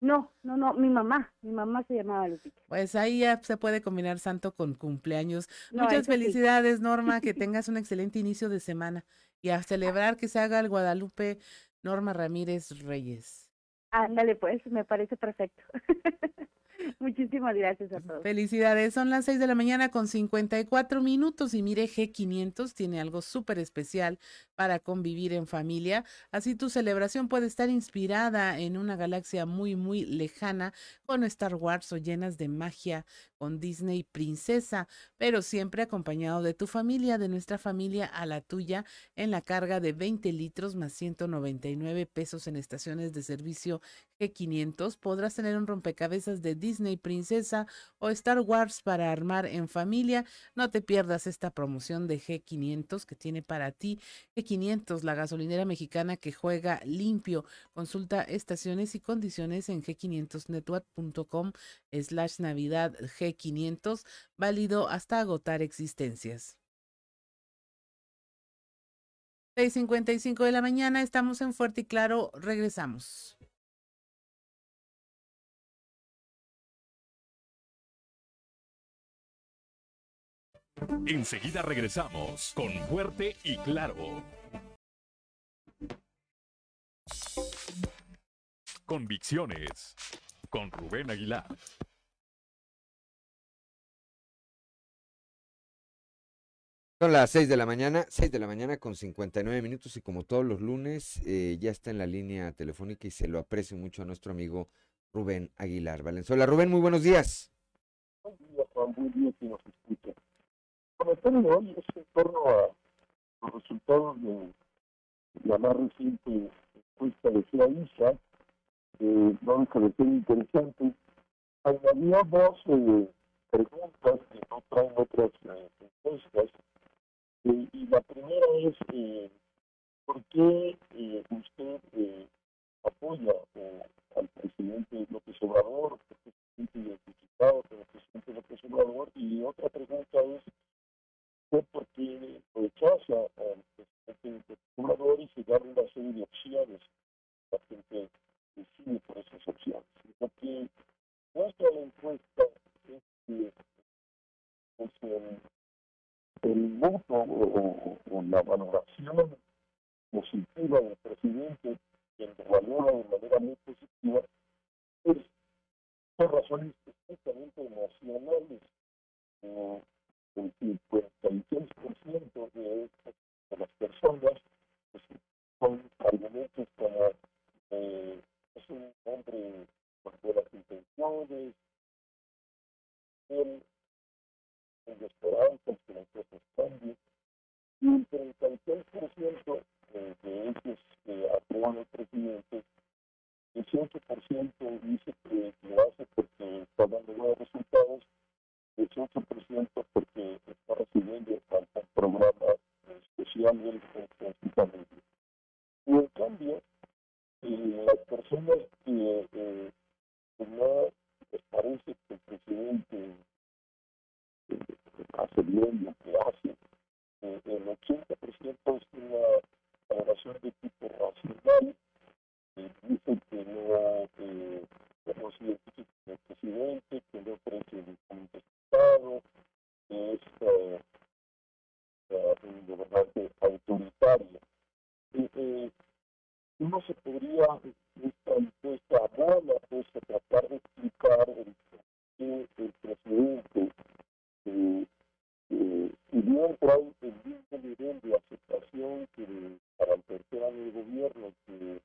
No, no, no, mi mamá, mi mamá se llamaba Lupita. Pues ahí ya se puede combinar santo con cumpleaños. No, Muchas sí. felicidades, Norma, que *laughs* tengas un excelente inicio de semana y a celebrar que se haga el Guadalupe Norma Ramírez Reyes. Ándale, pues, me parece perfecto. *laughs* *laughs* Muchísimas gracias a todos. Felicidades, son las 6 de la mañana con 54 minutos y mire, G500 tiene algo súper especial para convivir en familia. Así tu celebración puede estar inspirada en una galaxia muy, muy lejana con Star Wars o llenas de magia con Disney Princesa, pero siempre acompañado de tu familia, de nuestra familia a la tuya en la carga de 20 litros más 199 pesos en estaciones de servicio G500. Podrás tener un rompecabezas de Disney Princesa o Star Wars para armar en familia. No te pierdas esta promoción de G500 que tiene para ti G500, la gasolinera mexicana que juega limpio. Consulta estaciones y condiciones en g500network.com slash navidad G500, válido hasta agotar existencias. 6.55 de la mañana, estamos en Fuerte y Claro, regresamos. Enseguida regresamos con Fuerte y Claro. Convicciones con Rubén Aguilar. Son las 6 de la mañana, 6 de la mañana con 59 minutos y como todos los lunes eh, ya está en la línea telefónica y se lo aprecio mucho a nuestro amigo Rubén Aguilar Valenzuela. Rubén, muy buenos días. Buen día, Juan. Buen día que nos escucha. Comentario de hoy es en torno a los resultados de la más reciente encuesta de CISA, eh, no deja de ser interesante. Añadió dos eh, preguntas que no traen otras eh, encuestas. Eh, y la primera es, eh, ¿por qué eh, usted apoya al presidente López Obrador? ¿Por qué se siente identificado con el presidente López Obrador? Y otra pregunta es, ¿fue por qué rechaza al presidente López Obrador y se dan una serie de opciones? La gente decide por esas opciones. Lo que muestra la encuesta es que pues, el, voto o, la valoración positiva del presidente quien lo valora de manera muy positiva, pues por razones estrictamente emocionales. Eh, el 56% de, estas- las personas pues, son argumentos como eh, es un hombre con buenas intenciones, él en esperanzas que las cosas cambien, y el 36% de, de ellos que aprueban al presidente, 18% dice que lo hace porque está dando buenos resultados, 18% porque está recibiendo algún programa especial del conjuntamente. Y en cambio, eh, las personas que, eh, que no les parece que el presidente eh, hace bien lo que hace, eh, el 80% es una valoración de tipo racional, eh, dice que no, que no se identifica con el presidente, que no ofrece el Estado, es eh, eh, un gobernante autoritario. Eh, uno se podría, esta encuesta pues, tratar de explicar el qué el presidente, eh, eh, bien el mismo nivel de aceptación que para el tercer año de gobierno que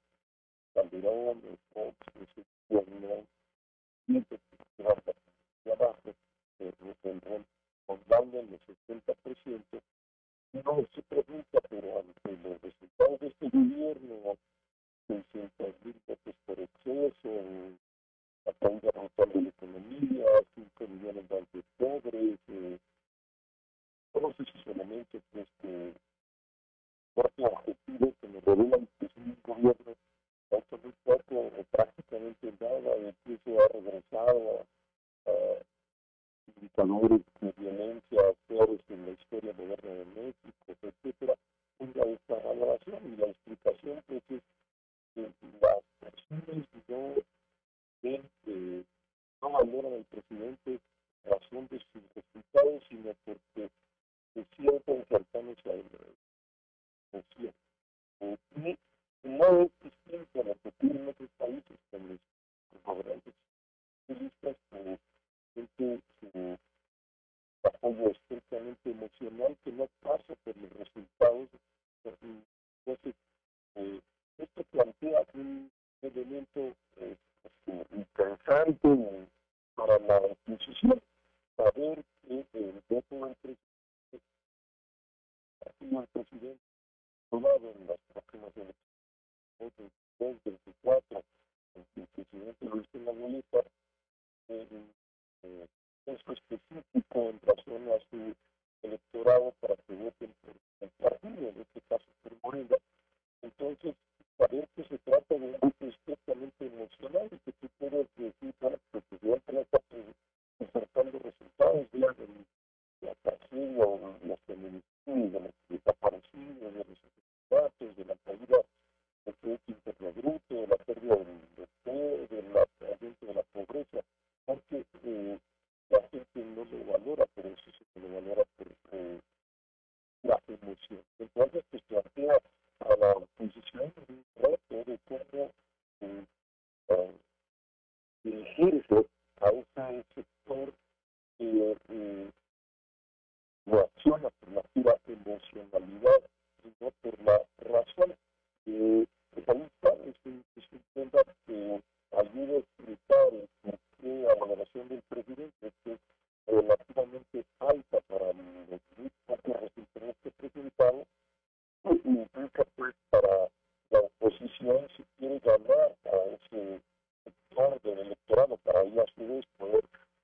Calderón, el Fox, el gobierno, eh, tendrán rondando en el 70%, uno se pregunta, pero ante los resultados de este gobierno, 600 mil votos por exceso, la caída brutal de la economía, 5 millones más de pobres, eh, todos esos elementos pues, que fuertes objetivos que nos revelan que es un gobierno ha hecho muy poco prácticamente nada, incluso ha regresado a, a indicadores de violencia peores en la historia moderna de México, etcétera, la esta valoración y la explicación pues, es que las personas no ven, eh, no valoran al presidente en razón de sus resultados, sino porque se sienten cercanos a él. O no es distinto a lo que ocurre en otros países con los gobernantes que sienten su apoyo estrictamente emocional que no pasa por los resultados. Entonces, eh, esto plantea un elemento eh, pues, interesante para la oposición, saber que el voto del presidente, presidente, tomado en las próximas elecciones, 22, 24, en que el presidente Luis de la boleta, eh, específico en razón a su electorado para que voten por el partido, en este caso por Morena. Entonces, saber que se trata de un voto estrictamente emocional y que tú puedes decir, bueno, el presidente no está presentando resultados, vean el- la tragedia o los feminicidios, de los desaparecidos, de los asesinatos, de la caída del Producto Interno Bruto, de la pérdida del empleo, de la aumento de la pobreza, porque eh, la gente no lo valora, pero eso se lo valora por eh, la emoción. Entonces, pues plantea a la oposición un reto de cómo eh, eh, dirigirse a ese sector que eh, reacciona por la pura emocionalidad y no por la razón. Eh, pues ahí está, es un, es un tema que ayuda a explicar el por qué la valoración del presidente que es relativamente alta para los muy pocos resultados que ha presentado, pues, implica pues para la oposición si quiere ganar a ese sector del electorado para ahí a su vez poder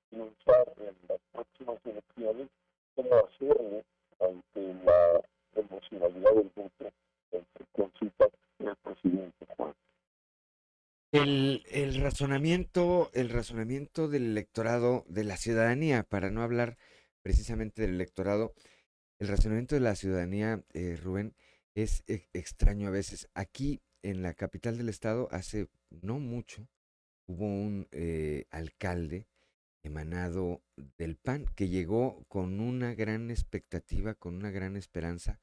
triunfar en las próximas elecciones, cómo hacerlo ante la emocionalidad del voto entre consulta del presidente Juan. El, el razonamiento, el razonamiento del electorado, de la ciudadanía, para no hablar precisamente del electorado, el razonamiento de la ciudadanía, eh, Rubén, es e- extraño a veces. Aquí en la capital del estado, hace no mucho, hubo un eh, alcalde emanado del PAN que llegó con una gran expectativa, con una gran esperanza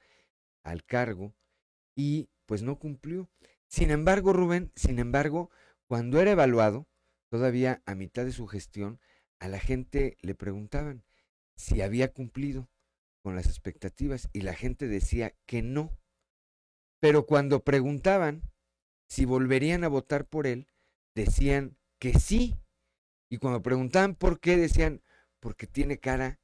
al cargo y pues no cumplió. Sin embargo, Rubén, sin embargo, cuando era evaluado, todavía a mitad de su gestión, a la gente le preguntaban si había cumplido con las expectativas y la gente decía que no. Pero cuando preguntaban si volverían a votar por él, decían que sí. Y cuando preguntaban por qué, decían, porque tiene cara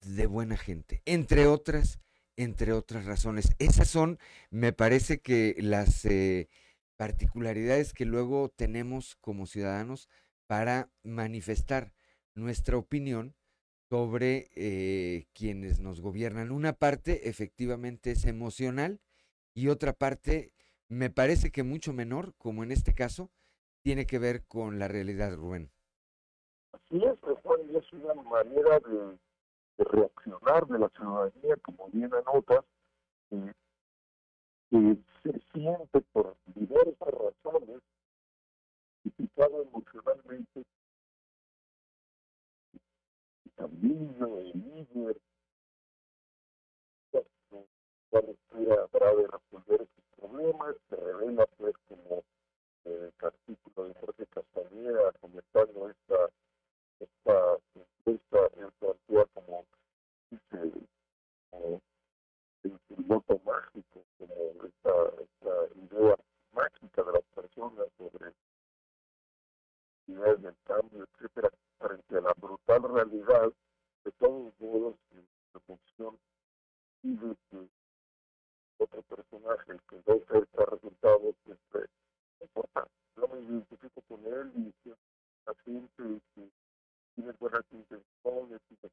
de buena gente, entre otras, entre otras razones. Esas son, me parece que las eh, particularidades que luego tenemos como ciudadanos para manifestar nuestra opinión sobre eh, quienes nos gobiernan. Una parte efectivamente es emocional y otra parte me parece que mucho menor, como en este caso, tiene que ver con la realidad, Rubén. Así es, Juan, y es una manera de, reaccionar de la ciudadanía, como bien anotas, eh, que se siente por diversas razones identificado emocionalmente también el líder habrá de resolver estos problemas, se revela pues como eh, el artículo de Jorge Castañeda comentando esta esta encuesta, él como dice como el, voto mágico, como esta, idea mágica de las personas sobre ideas del cambio, etcétera, frente a la brutal realidad de todos modos la función de que otro personaje que no cerca resultados siempre importa. Yo me identifico con él y la gente que tiene buenas intenciones y mi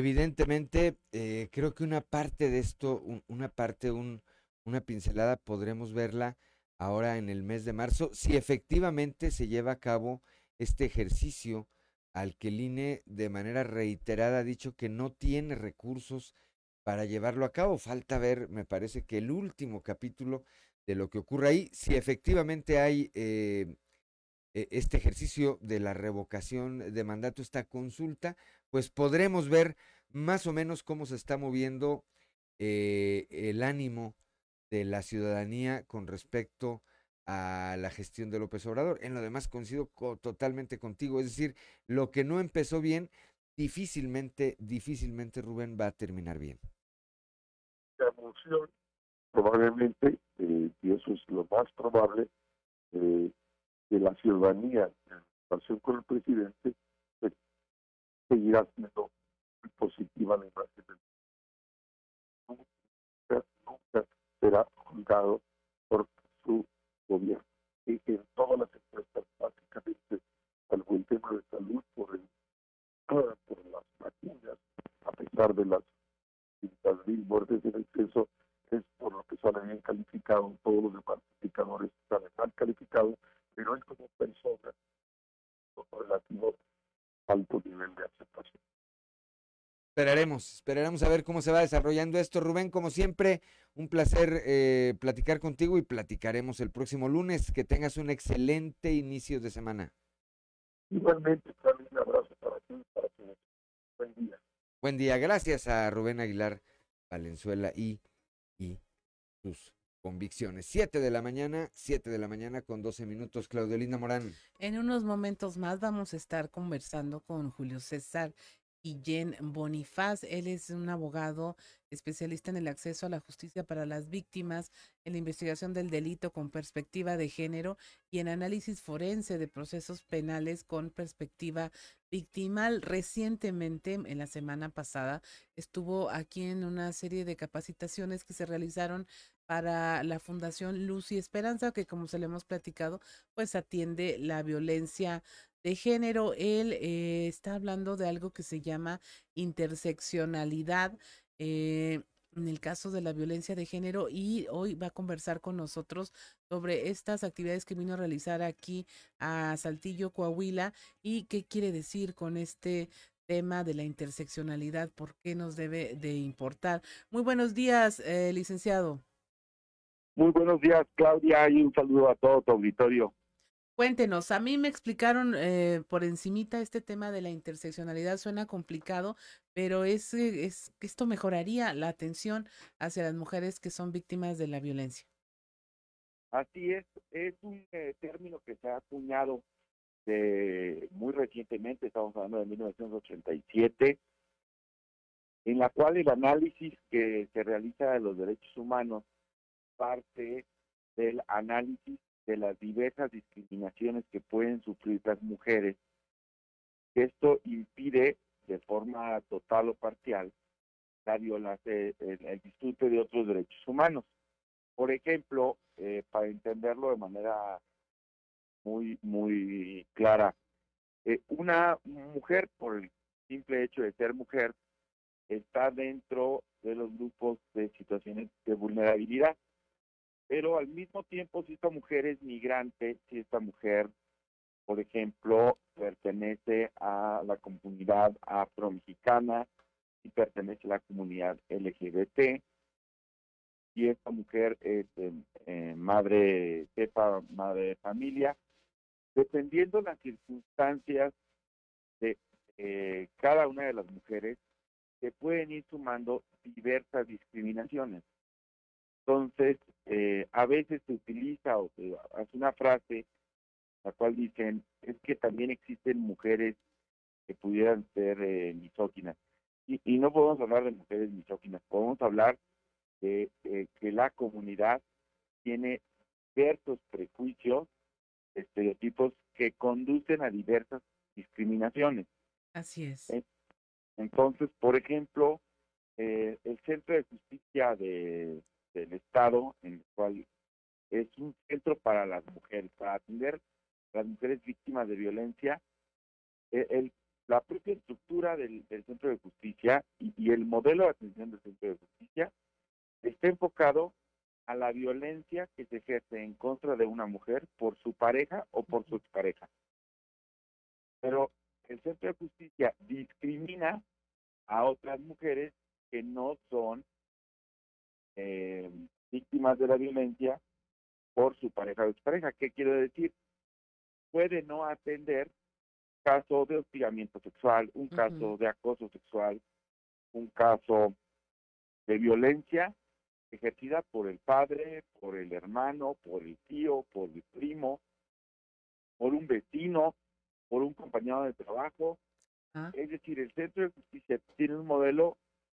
Evidentemente, eh, creo que una parte de esto, un, una parte, un, una pincelada, podremos verla ahora en el mes de marzo, si efectivamente se lleva a cabo este ejercicio al que el INE de manera reiterada ha dicho que no tiene recursos para llevarlo a cabo. Falta ver, me parece que el último capítulo de lo que ocurre ahí, si efectivamente hay eh, e, este ejercicio de la revocación de mandato, esta consulta, pues podremos ver más o menos cómo se está moviendo eh, el ánimo de la ciudadanía con respecto a la gestión de López Obrador. En lo demás coincido co- totalmente contigo. Es decir, lo que no empezó bien, difícilmente, difícilmente Rubén va a terminar bien. la emoción, probablemente, eh, y eso es lo más probable, eh, que la ciudadanía en relación con el presidente seguirá siendo muy positiva la imagen del nunca, nunca será juzgado por su gobierno. Y en todas las encuestas, básicamente, salvo el tema de salud, por, el, *clears throat* por las vacunas, a pesar de las 500 mil muertes en exceso, es por lo que sale bien calificado, todos los demás indicadores salen mal calificados, pero él como persona, relativo alto nivel de aceptación. Esperaremos, esperaremos a ver cómo se va desarrollando esto. Rubén, como siempre, un placer eh, platicar contigo y platicaremos el próximo lunes. Que tengas un excelente inicio de semana. Igualmente, también un abrazo para ti y para tu buen día. Buen día, gracias a Rubén Aguilar Valenzuela y, y sus convicciones. Siete de la mañana, siete de la mañana con 12 minutos. Claudio Linda Morán. En unos momentos más vamos a estar conversando con Julio César Guillén Bonifaz. Él es un abogado especialista en el acceso a la justicia para las víctimas, en la investigación del delito con perspectiva de género y en análisis forense de procesos penales con perspectiva victimal. Recientemente, en la semana pasada, estuvo aquí en una serie de capacitaciones que se realizaron para la Fundación Luz y Esperanza, que como se le hemos platicado, pues atiende la violencia de género. Él eh, está hablando de algo que se llama interseccionalidad. eh, en el caso de la violencia de género y hoy va a conversar con nosotros sobre estas actividades que vino a realizar aquí a Saltillo, Coahuila y qué quiere decir con este tema de la interseccionalidad, por qué nos debe de importar. Muy buenos días, eh, licenciado. Muy buenos días, Claudia, y un saludo a todo tu auditorio. Cuéntenos, a mí me explicaron eh, por encimita este tema de la interseccionalidad, suena complicado, pero es, es esto mejoraría la atención hacia las mujeres que son víctimas de la violencia. Así es, es un eh, término que se ha acuñado de, muy recientemente, estamos hablando de 1987, en la cual el análisis que se realiza de los derechos humanos parte del análisis de las diversas discriminaciones que pueden sufrir las mujeres. Esto impide de forma total o parcial la violación, el, el disfrute de otros derechos humanos. Por ejemplo, eh, para entenderlo de manera muy, muy clara, eh, una mujer, por el simple hecho de ser mujer, está dentro de los grupos de situaciones de vulnerabilidad pero al mismo tiempo si esta mujer es migrante, si esta mujer, por ejemplo, pertenece a la comunidad afromexicana, si pertenece a la comunidad LGBT, si esta mujer es eh, eh, madre, madre de familia, dependiendo las circunstancias de eh, cada una de las mujeres, se pueden ir sumando diversas discriminaciones. Entonces, eh, a veces se utiliza o se hace una frase la cual dicen es que también existen mujeres que pudieran ser eh, misóginas. Y, y, no podemos hablar de mujeres misóginas, podemos hablar de eh, que la comunidad tiene ciertos prejuicios, estereotipos que conducen a diversas discriminaciones. Así es. Entonces, por ejemplo, el Centro de Justicia de del Estado, en el cual es un centro para las mujeres, para atender a las mujeres víctimas de violencia. El, el, la propia estructura del, del Centro de Justicia y, y, el modelo de atención del Centro de Justicia está enfocado a la violencia que se ejerce en contra de una mujer por su pareja o por su expareja. Pero el Centro de Justicia discrimina a otras mujeres que no son eh, víctimas de la violencia por su pareja o expareja. ¿Qué quiero decir? Puede no atender caso de hostigamiento sexual, un caso uh -huh. de acoso sexual, un caso de violencia ejercida por el padre, por el hermano, por el tío, por el primo, por un vecino, por un compañero de trabajo. Ah. Es decir, el Centro de Justicia tiene un modelo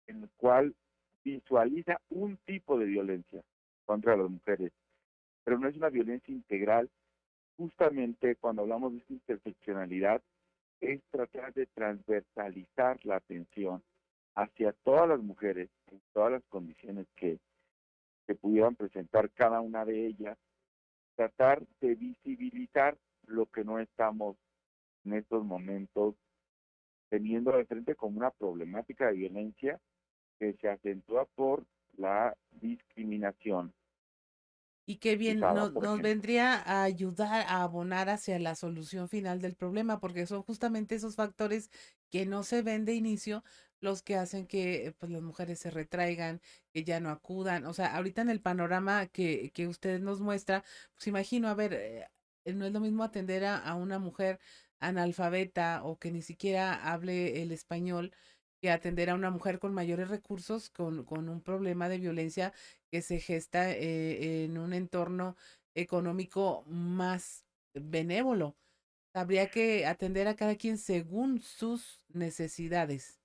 en el cual visualiza un tipo de violencia contra las mujeres, pero no es una violencia integral. Justamente cuando hablamos de esta interseccionalidad, es tratar de transversalizar la atención hacia todas las mujeres en todas las condiciones que, que pudieran presentar cada una de ellas, tratar de visibilizar lo que no estamos en estos momentos teniendo de frente como una problemática de violencia que se acentúa por la discriminación. Y qué bien nos, vendría a ayudar a abonar hacia la solución final del problema, porque son justamente esos factores que no se ven de inicio los que hacen que pues, las mujeres se retraigan, que ya no acudan. O sea, ahorita en el panorama que, que usted nos muestra, pues imagino, a ver, eh, no es lo mismo atender a, a una mujer analfabeta o que ni siquiera hable el español que atender a una mujer con mayores recursos, con, con un problema de violencia que se gesta eh, en un entorno económico más benévolo. Habría que atender a cada quien según sus necesidades.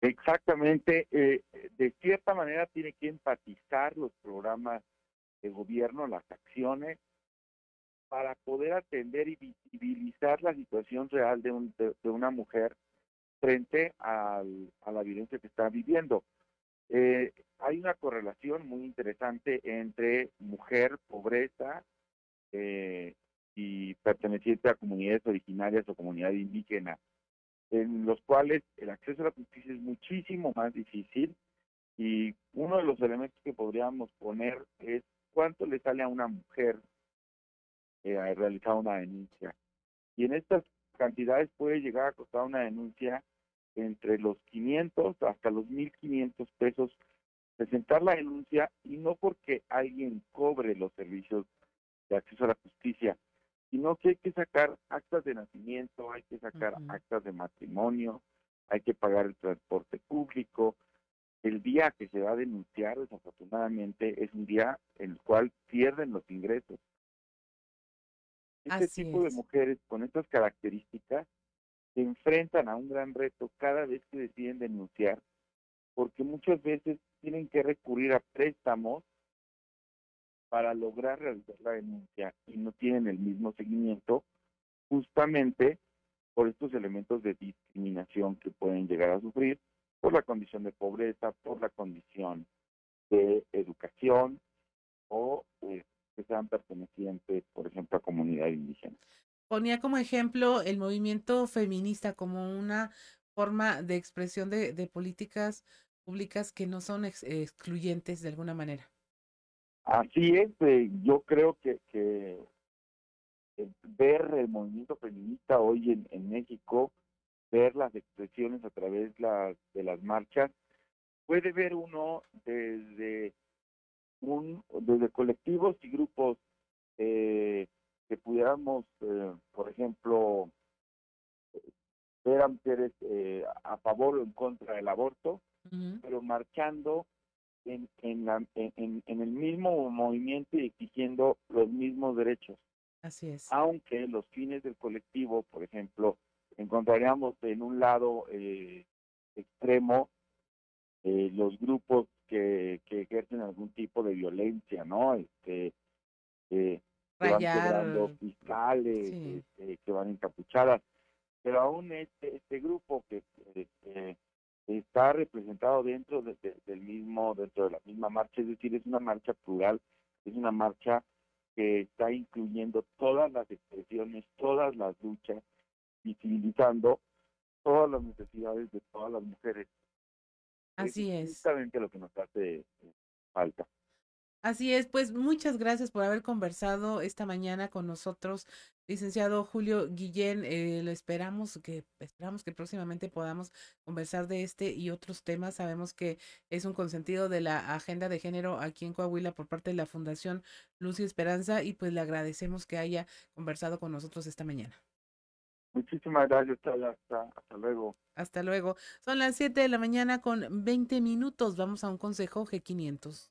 Exactamente, eh, de cierta manera tiene que empatizar los programas de gobierno, las acciones, para poder atender y visibilizar la situación real de, un, de, de una mujer frente al, a la violencia que está viviendo. Eh, hay una correlación muy interesante entre mujer, pobreza eh, y perteneciente a comunidades originarias o comunidad indígena, en los cuales el acceso a la justicia es muchísimo más difícil y uno de los elementos que podríamos poner es cuánto le sale a una mujer eh, realizar una denuncia. Y en estas cantidades puede llegar a costar una denuncia entre los 500 hasta los 1500 pesos presentar la denuncia y no porque alguien cobre los servicios de acceso a la justicia, sino que hay que sacar actas de nacimiento, hay que sacar actas de matrimonio, hay que pagar el transporte público. El día que se va a denunciar, desafortunadamente, es un día en el cual pierden los ingresos. Este Así tipo de es. mujeres con estas características se enfrentan a un gran reto cada vez que deciden denunciar, porque muchas veces tienen que recurrir a préstamos para lograr realizar la denuncia y no tienen el mismo seguimiento justamente por estos elementos de discriminación que pueden llegar a sufrir por la condición de pobreza, por la condición de educación o eh, que sean pertenecientes, por ejemplo, a comunidad indígena. Ponía como ejemplo el movimiento feminista como una forma de expresión de, de políticas públicas que no son ex- excluyentes de alguna manera. Así es, eh, yo creo que, que ver el movimiento feminista hoy en, en México, ver las expresiones a través la- de las marchas, puede ver uno desde un desde colectivos y grupos eh, que pudiéramos, eh, por ejemplo, ver a mujeres eh, a favor o en contra del aborto, pero marchando en, en, la- en- en- en el mismo movimiento y exigiendo los mismos derechos. Así es. Aunque los fines del colectivo, por ejemplo, encontraríamos en un lado eh, extremo eh, los grupos que, que ejercen algún tipo de violencia, ¿no? Este, eh, que van quebrando fiscales, sí. este, que van encapuchadas. Pero aún este, este grupo que, está representado dentro de- de- del mismo, dentro de la misma marcha, es decir, es una marcha plural, es una marcha que está incluyendo todas las expresiones, todas las luchas, visibilizando todas las necesidades de todas las mujeres. Así es. Justamente lo que nos hace eh, falta. Así es, pues muchas gracias por haber conversado esta mañana con nosotros, licenciado Julio Guillén. eh, lo esperamos que esperamos que próximamente podamos conversar de este y otros temas. Sabemos que es un consentido de la agenda de género aquí en Coahuila por parte de la Fundación Luz y Esperanza y pues le agradecemos que haya conversado con nosotros esta mañana. Muchísimas gracias. Hasta, hasta luego. Hasta luego. Son las 7 de la mañana con 20 minutos. Vamos a un consejo G500.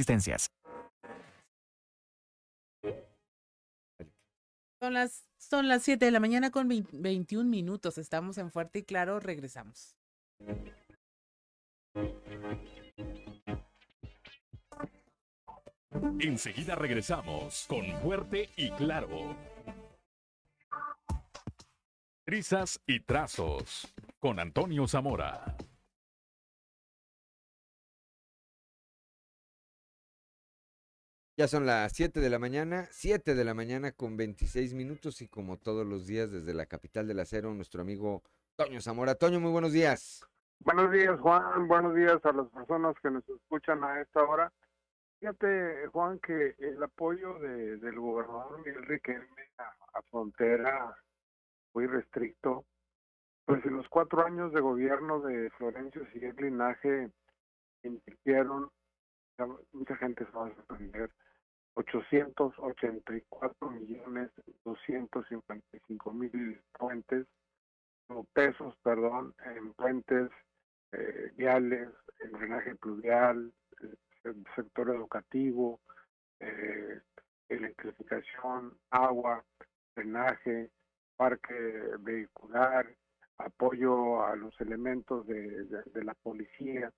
existencias. Son las, son las 7 de la mañana con 20 21 minutos. Estamos en Fuerte y Claro. Regresamos. Enseguida regresamos con Fuerte y Claro. Trizas y trazos con Antonio Zamora. Ya son las 7 de la mañana, 7 de la mañana con 26 minutos y como todos los días desde la capital del acero, nuestro amigo Toño Zamora. Toño, muy buenos días. Buenos días, Juan. Buenos días a las personas que nos escuchan a esta hora. Fíjate, Juan, que el apoyo de, del gobernador Miguel Riquelme a, Frontera muy restricto. Pues en los cuatro años de gobierno de Florencio Siguel Linaje invirtieron, mucha gente se va a sorprender, 884 millones 255 mil puentes, o pesos, perdón, en puentes eh, viales, en drenaje pluvial, sector educativo, eh, electrificación, agua, drenaje, parque vehicular, apoyo a los elementos de la policía.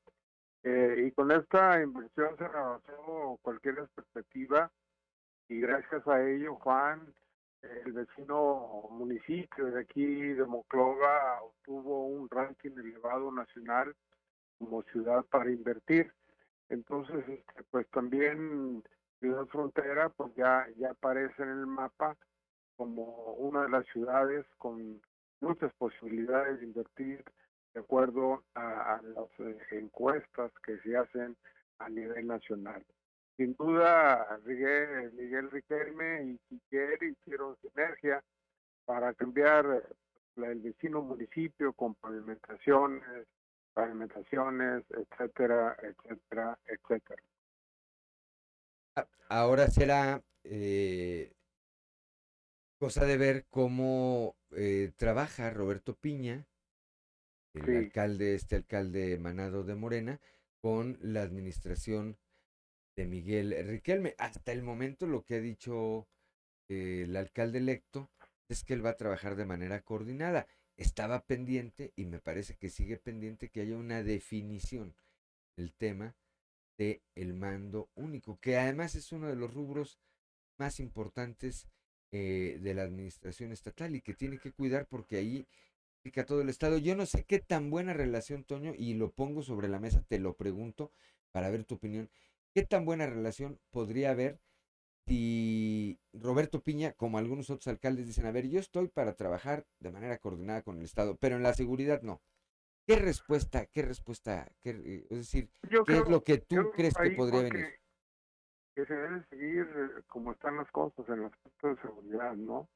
Eh, y con esta inversión se rebasó cualquier expectativa y gracias a ello, Juan, el vecino municipio de aquí de Moclova obtuvo un ranking elevado nacional como ciudad para invertir. Entonces, este, pues también Ciudad Frontera, pues ya, ya aparece en el mapa como una de las ciudades con muchas posibilidades de invertir de acuerdo a, las eh, encuestas que se hacen a nivel nacional. Sin duda, Miguel, Miguel Riquelme y Quiquer hicieron sinergia para cambiar la- el vecino municipio con pavimentaciones, pavimentaciones, etcétera, etcétera, etcétera. Ahora será eh, cosa de ver cómo eh, trabaja Roberto Piña, el Sí. alcalde, este alcalde emanado de Morena, con la administración de Miguel Riquelme. Hasta el momento lo que ha dicho eh, el alcalde electo es que él va a trabajar de manera coordinada. Estaba pendiente y me parece que sigue pendiente que haya una definición del tema de el mando único, que además es uno de los rubros más importantes eh, de la administración estatal y que tiene que cuidar porque ahí implica todo el Estado. Yo no sé qué tan buena relación, Toño, y lo pongo sobre la mesa, te lo pregunto para ver tu opinión, qué tan buena relación podría haber si Roberto Piña, como algunos otros alcaldes, dicen, a ver, yo estoy para trabajar de manera coordinada con el Estado, pero en la seguridad no. ¿Qué respuesta, qué respuesta, qué, eh, es decir, Yo qué es lo que tú crees que podría venir? Que, se debe seguir eh, como están las cosas en aspecto de seguridad, ¿no?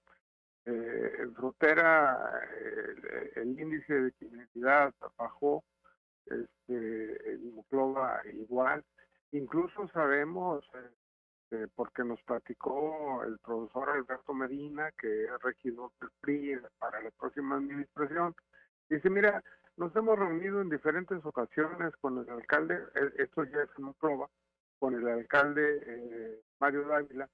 Eh, en frontera eh, el, el índice de criminalidad bajó, este, en Moclova igual. Incluso sabemos, eh, porque nos platicó el profesor Alberto Medina, que es regidor del PRI para la próxima administración, dice, mira, nos hemos reunido en diferentes ocasiones con el alcalde, eh, esto ya es en Moclova, con el alcalde eh, Mario Dávila,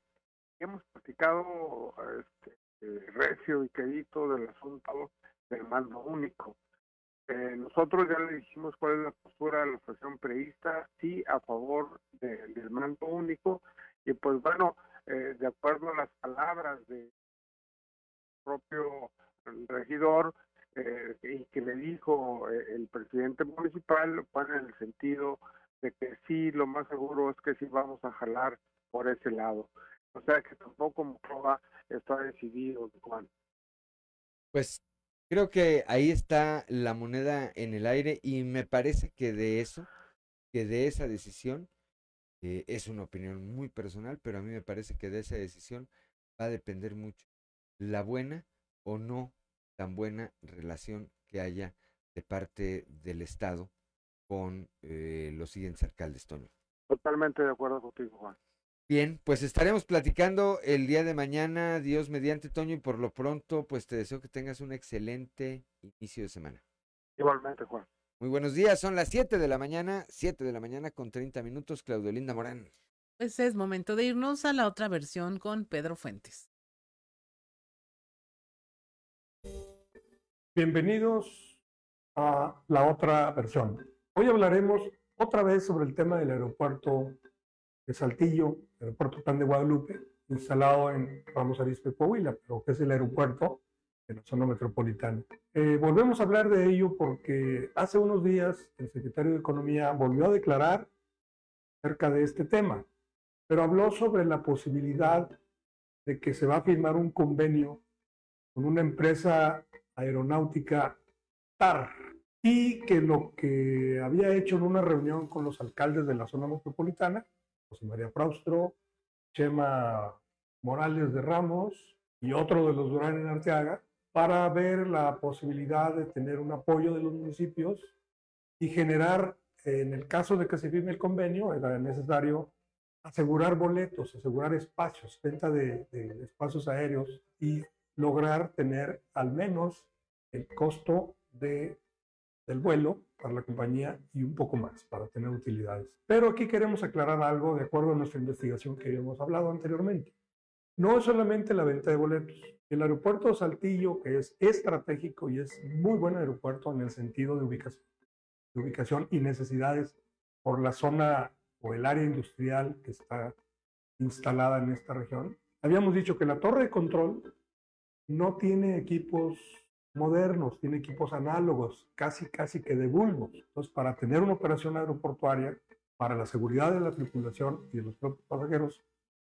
y hemos platicado este, eh, recio y quedito del asunto del mando único. Eh, nosotros ya le dijimos cuál es la postura de la asociación preísta, sí a favor de- del mando único, y pues bueno, eh, de acuerdo a las palabras del propio regidor, eh, y que le dijo eh, el presidente municipal, van en el sentido de que sí, lo más seguro es que sí vamos a jalar por ese lado. O sea que tampoco Monclova está decidido, Juan. Pues creo que ahí está la moneda en el aire y me parece que de eso, que de esa decisión, eh, es una opinión muy personal, pero a mí me parece que de esa decisión va a depender mucho la buena o no tan buena relación que haya de parte del Estado con eh, los siguientes alcaldes, Toño. Totalmente de acuerdo contigo, Juan. Bien, pues estaremos platicando el día de mañana, Dios mediante Toño, y por lo pronto, pues te deseo que tengas un excelente inicio de semana. Igualmente, Juan. Muy buenos días, son las 7 de la mañana, 7 de la mañana con 30 minutos, Claudio Linda Morán. Pues es momento de irnos a la otra versión con Pedro Fuentes. Bienvenidos a la otra versión. Hoy hablaremos otra vez sobre el tema del aeropuerto de Saltillo, aeropuerto Plan de Guadalupe, instalado en Ramos Arizpe, Coahuila, pero que es el aeropuerto de la zona metropolitana. Eh, volvemos a hablar de ello porque hace unos días el secretario de Economía volvió a declarar acerca de este tema, pero habló sobre la posibilidad de que se va a firmar un convenio con una empresa aeronáutica TAR y que lo que había hecho en una reunión con los alcaldes de la zona metropolitana José María Fraustro, Chema Morales de Ramos y otro de los Durán en Arteaga, para ver la posibilidad de tener un apoyo de los municipios y generar, en el caso de que se firme el convenio, era necesario asegurar boletos, asegurar espacios, venta de, de espacios aéreos y lograr tener al menos el costo de del vuelo para la compañía y un poco más para tener utilidades. Pero aquí queremos aclarar algo de acuerdo a nuestra investigación que habíamos hablado anteriormente. No es solamente la venta de boletos. El aeropuerto de Saltillo, que es estratégico y es muy buen aeropuerto en el sentido de ubicación, de ubicación y necesidades por la zona o el área industrial que está instalada en esta región. Habíamos dicho que la torre de control no tiene equipos modernos, tiene equipos análogos, casi, casi que de bulbos. Entonces, para tener una operación aeroportuaria, para la seguridad de la tripulación y de los propios pasajeros,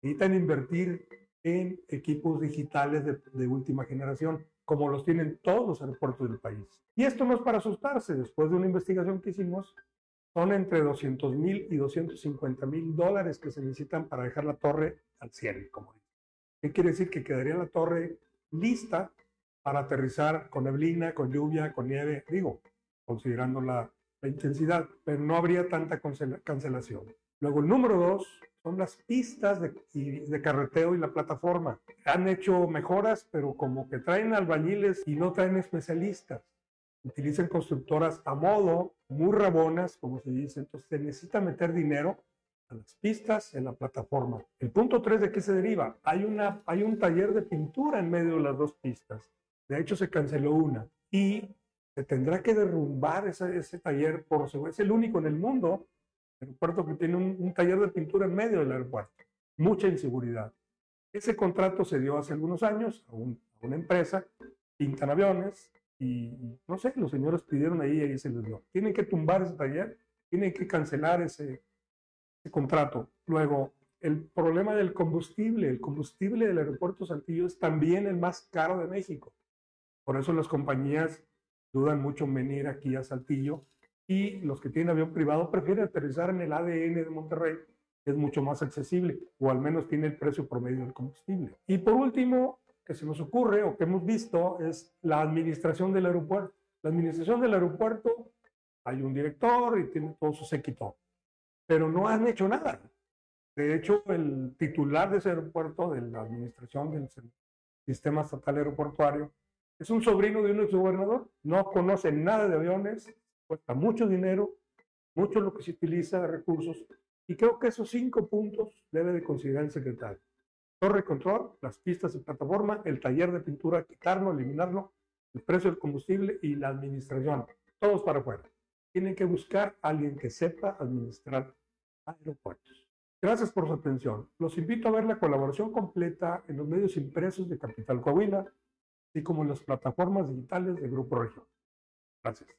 necesitan invertir en equipos digitales de, última generación, como los tienen todos los aeropuertos del país. Y esto no es para asustarse, después de una investigación que hicimos, son entre 200 mil y 250 mil dólares que se necesitan para dejar la torre al cielo, como. ¿Qué quiere decir? Que quedaría la torre lista para aterrizar con neblina, con lluvia, con nieve, digo, considerando la, la intensidad, pero no habría tanta cancelación. Luego, el número dos son las pistas de, de, carreteo y la plataforma. Han hecho mejoras, pero como que traen albañiles y no traen especialistas. Utilizan constructoras a modo, muy rabonas, como se dice. Entonces, se necesita meter dinero a las pistas en la plataforma. El punto tres de qué se deriva. Hay, una, hay un taller de pintura en medio de las dos pistas. De hecho, se canceló una y se tendrá que derrumbar ese, taller por. Es el único en el mundo, el aeropuerto que tiene un, taller de pintura en medio del aeropuerto. Mucha inseguridad. Ese contrato se dio hace algunos años a una empresa, pintan aviones y no sé, los señores pidieron ahí y ahí se les dio. Tienen que tumbar ese taller, tienen que cancelar ese, ese contrato. Luego, el problema del combustible. El combustible del aeropuerto Saltillo es también el más caro de México. Por eso las compañías dudan mucho en venir aquí a Saltillo y los que tienen avión privado prefieren aterrizar en el ADN de Monterrey, es mucho más accesible o al menos tiene el precio promedio del combustible. Y por último, que se nos ocurre o que hemos visto es la administración del aeropuerto. La administración del aeropuerto, hay un director y tiene todo su séquito, pero no han hecho nada. De hecho, el titular de ese aeropuerto, de la administración del sistema estatal aeroportuario, es un sobrino de un exgobernador, no conoce nada de aviones, cuesta mucho dinero, mucho lo que se utiliza de recursos, y creo que esos cinco puntos debe de considerar el secretario. Torre de control, las pistas de plataforma, el taller de pintura, quitarlo, eliminarlo, el precio del combustible y la administración. Todos para afuera. Tienen que buscar a alguien que sepa administrar aeropuertos. Gracias por su atención. Los invito a ver la colaboración completa en los medios impresos de Capital Coahuila, así como las plataformas digitales de Grupo Región. Gracias.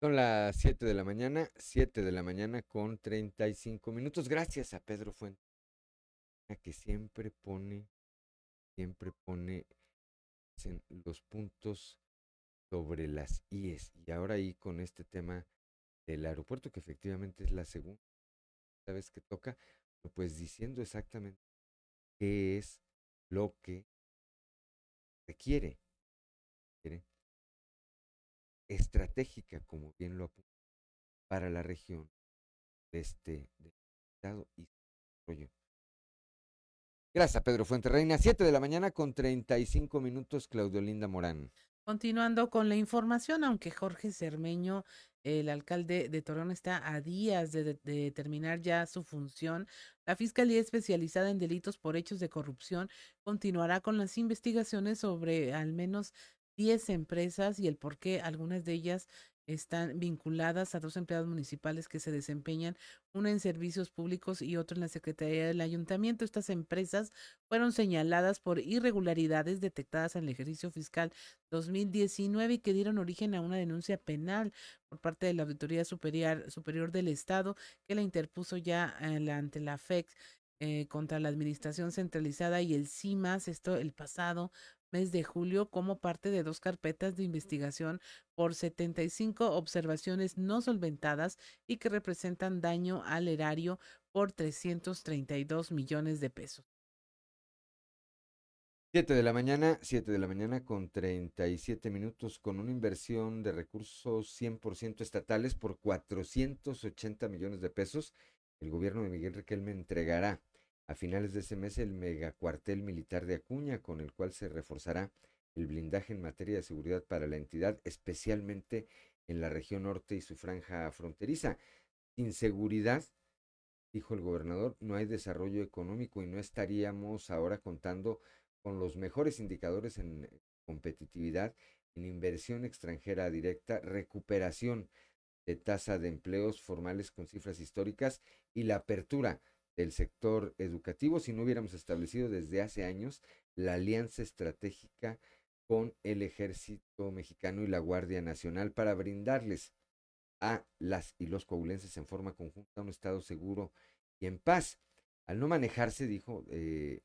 Son las 7 de la mañana, 7 de la mañana con 35 minutos. Gracias a Pedro Fuente, que siempre pone, siempre pone los puntos sobre las IES. Y ahora ahí con este tema del aeropuerto, que efectivamente es la segunda vez que toca, pues diciendo exactamente qué es lo que requiere, estratégica, como bien lo apunta, para la región de este estado y desarrollo. Gracias, Pedro Fuente Reina. Siete de la mañana con 35 minutos, Claudio Linda Morán. Continuando con la información, aunque Jorge Cermeño, el alcalde de Torreón, está a días de, de, terminar ya su función, la Fiscalía Especializada en Delitos por Hechos de Corrupción continuará con las investigaciones sobre al menos 10 empresas y el por qué algunas de ellas están vinculadas a dos empleados municipales que se desempeñan, una en servicios públicos y otra en la Secretaría del Ayuntamiento. Estas empresas fueron señaladas por irregularidades detectadas en el ejercicio fiscal 2019 y que dieron origen a una denuncia penal por parte de la Auditoría Superior, Superior del Estado que la interpuso ya eh, ante la FEX eh, contra la Administración Centralizada y el CIMAS, esto el pasado mes de julio como parte de dos carpetas de investigación por 75 observaciones no solventadas y que representan daño al erario por 332 millones de pesos. 7 de la mañana, 7 de la mañana con 37 minutos, con una inversión de recursos 100% estatales por 480 millones de pesos. El gobierno de Miguel Riquelme entregará a finales de ese mes el megacuartel militar de Acuña, con el cual se reforzará el blindaje en materia de seguridad para la entidad, especialmente en la región norte y su franja fronteriza. Sin seguridad, dijo el gobernador, no hay desarrollo económico y no estaríamos ahora contando con los mejores indicadores en competitividad, en inversión extranjera directa, recuperación de tasa de empleos formales con cifras históricas y la apertura del sector educativo si no hubiéramos establecido desde hace años la alianza estratégica con el ejército mexicano y la Guardia Nacional para brindarles a las y los coahuilenses en forma conjunta un estado seguro y en paz. Al no manejarse, dijo, eh,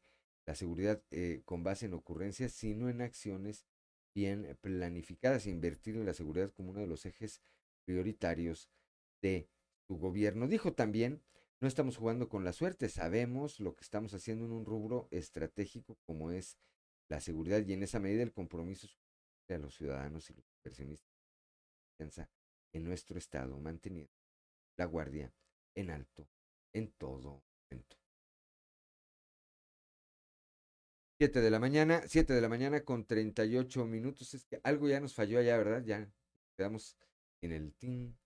la seguridad eh, con base en ocurrencias, sino en acciones bien planificadas, invertir en la seguridad como uno de los ejes prioritarios de su gobierno. Dijo también no estamos jugando con la suerte, sabemos lo que estamos haciendo en un rubro estratégico como es la seguridad y en esa medida el compromiso de los ciudadanos y los inversionistas en nuestro estado, manteniendo la guardia en alto en todo momento. Siete de la mañana, siete de la mañana con 38 minutos. Es que algo ya nos falló allá, ¿verdad? Ya quedamos en el tin.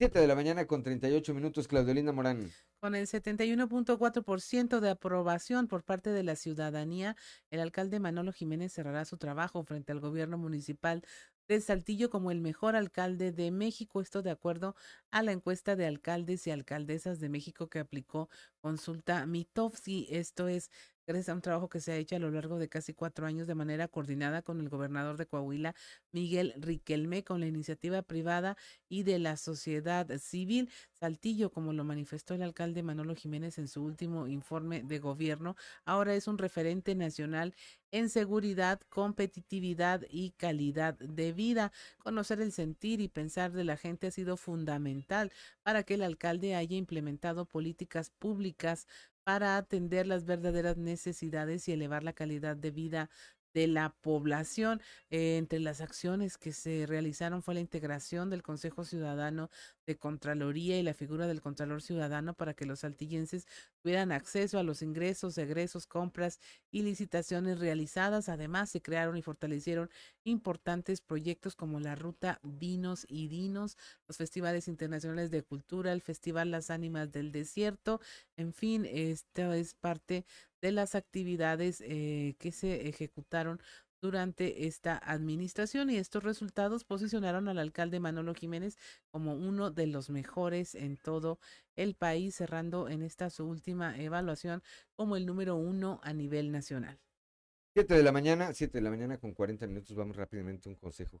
Siete de la mañana con 38 minutos, Claudelina Morán. Con el 71.4% de aprobación por parte de la ciudadanía, el alcalde Manolo Jiménez cerrará su trabajo frente al gobierno municipal de Saltillo como el mejor alcalde de México. Esto de acuerdo a la encuesta de alcaldes y alcaldesas de México que aplicó Consulta Mitofsky. Esto es gracias a un trabajo que se ha hecho a lo largo de casi cuatro años de manera coordinada con el gobernador de Coahuila, Miguel Riquelme, con la iniciativa privada y de la sociedad civil. Saltillo, como lo manifestó el alcalde Manolo Jiménez en su último informe de gobierno, ahora es un referente nacional en seguridad, competitividad y calidad de vida. Conocer el sentir y pensar de la gente ha sido fundamental para que el alcalde haya implementado políticas públicas para atender las verdaderas necesidades y elevar la calidad de vida de la población. Eh, entre las acciones que se realizaron fue la integración del Consejo Ciudadano de Contraloría y la figura del Contralor Ciudadano para que los saltillenses tuvieran acceso a los ingresos, egresos, compras y licitaciones realizadas. Además, se crearon y fortalecieron importantes proyectos como la Ruta Vinos y Dinos, los festivales internacionales de cultura, el Festival Las Ánimas del Desierto. En fin, esto es parte de las actividades eh, que se ejecutaron durante esta administración y estos resultados posicionaron al alcalde Manolo Jiménez como uno de los mejores en todo el país, cerrando en esta su última evaluación como el número uno a nivel nacional. Siete de la mañana, siete de la mañana con 40 minutos, vamos rápidamente a un consejo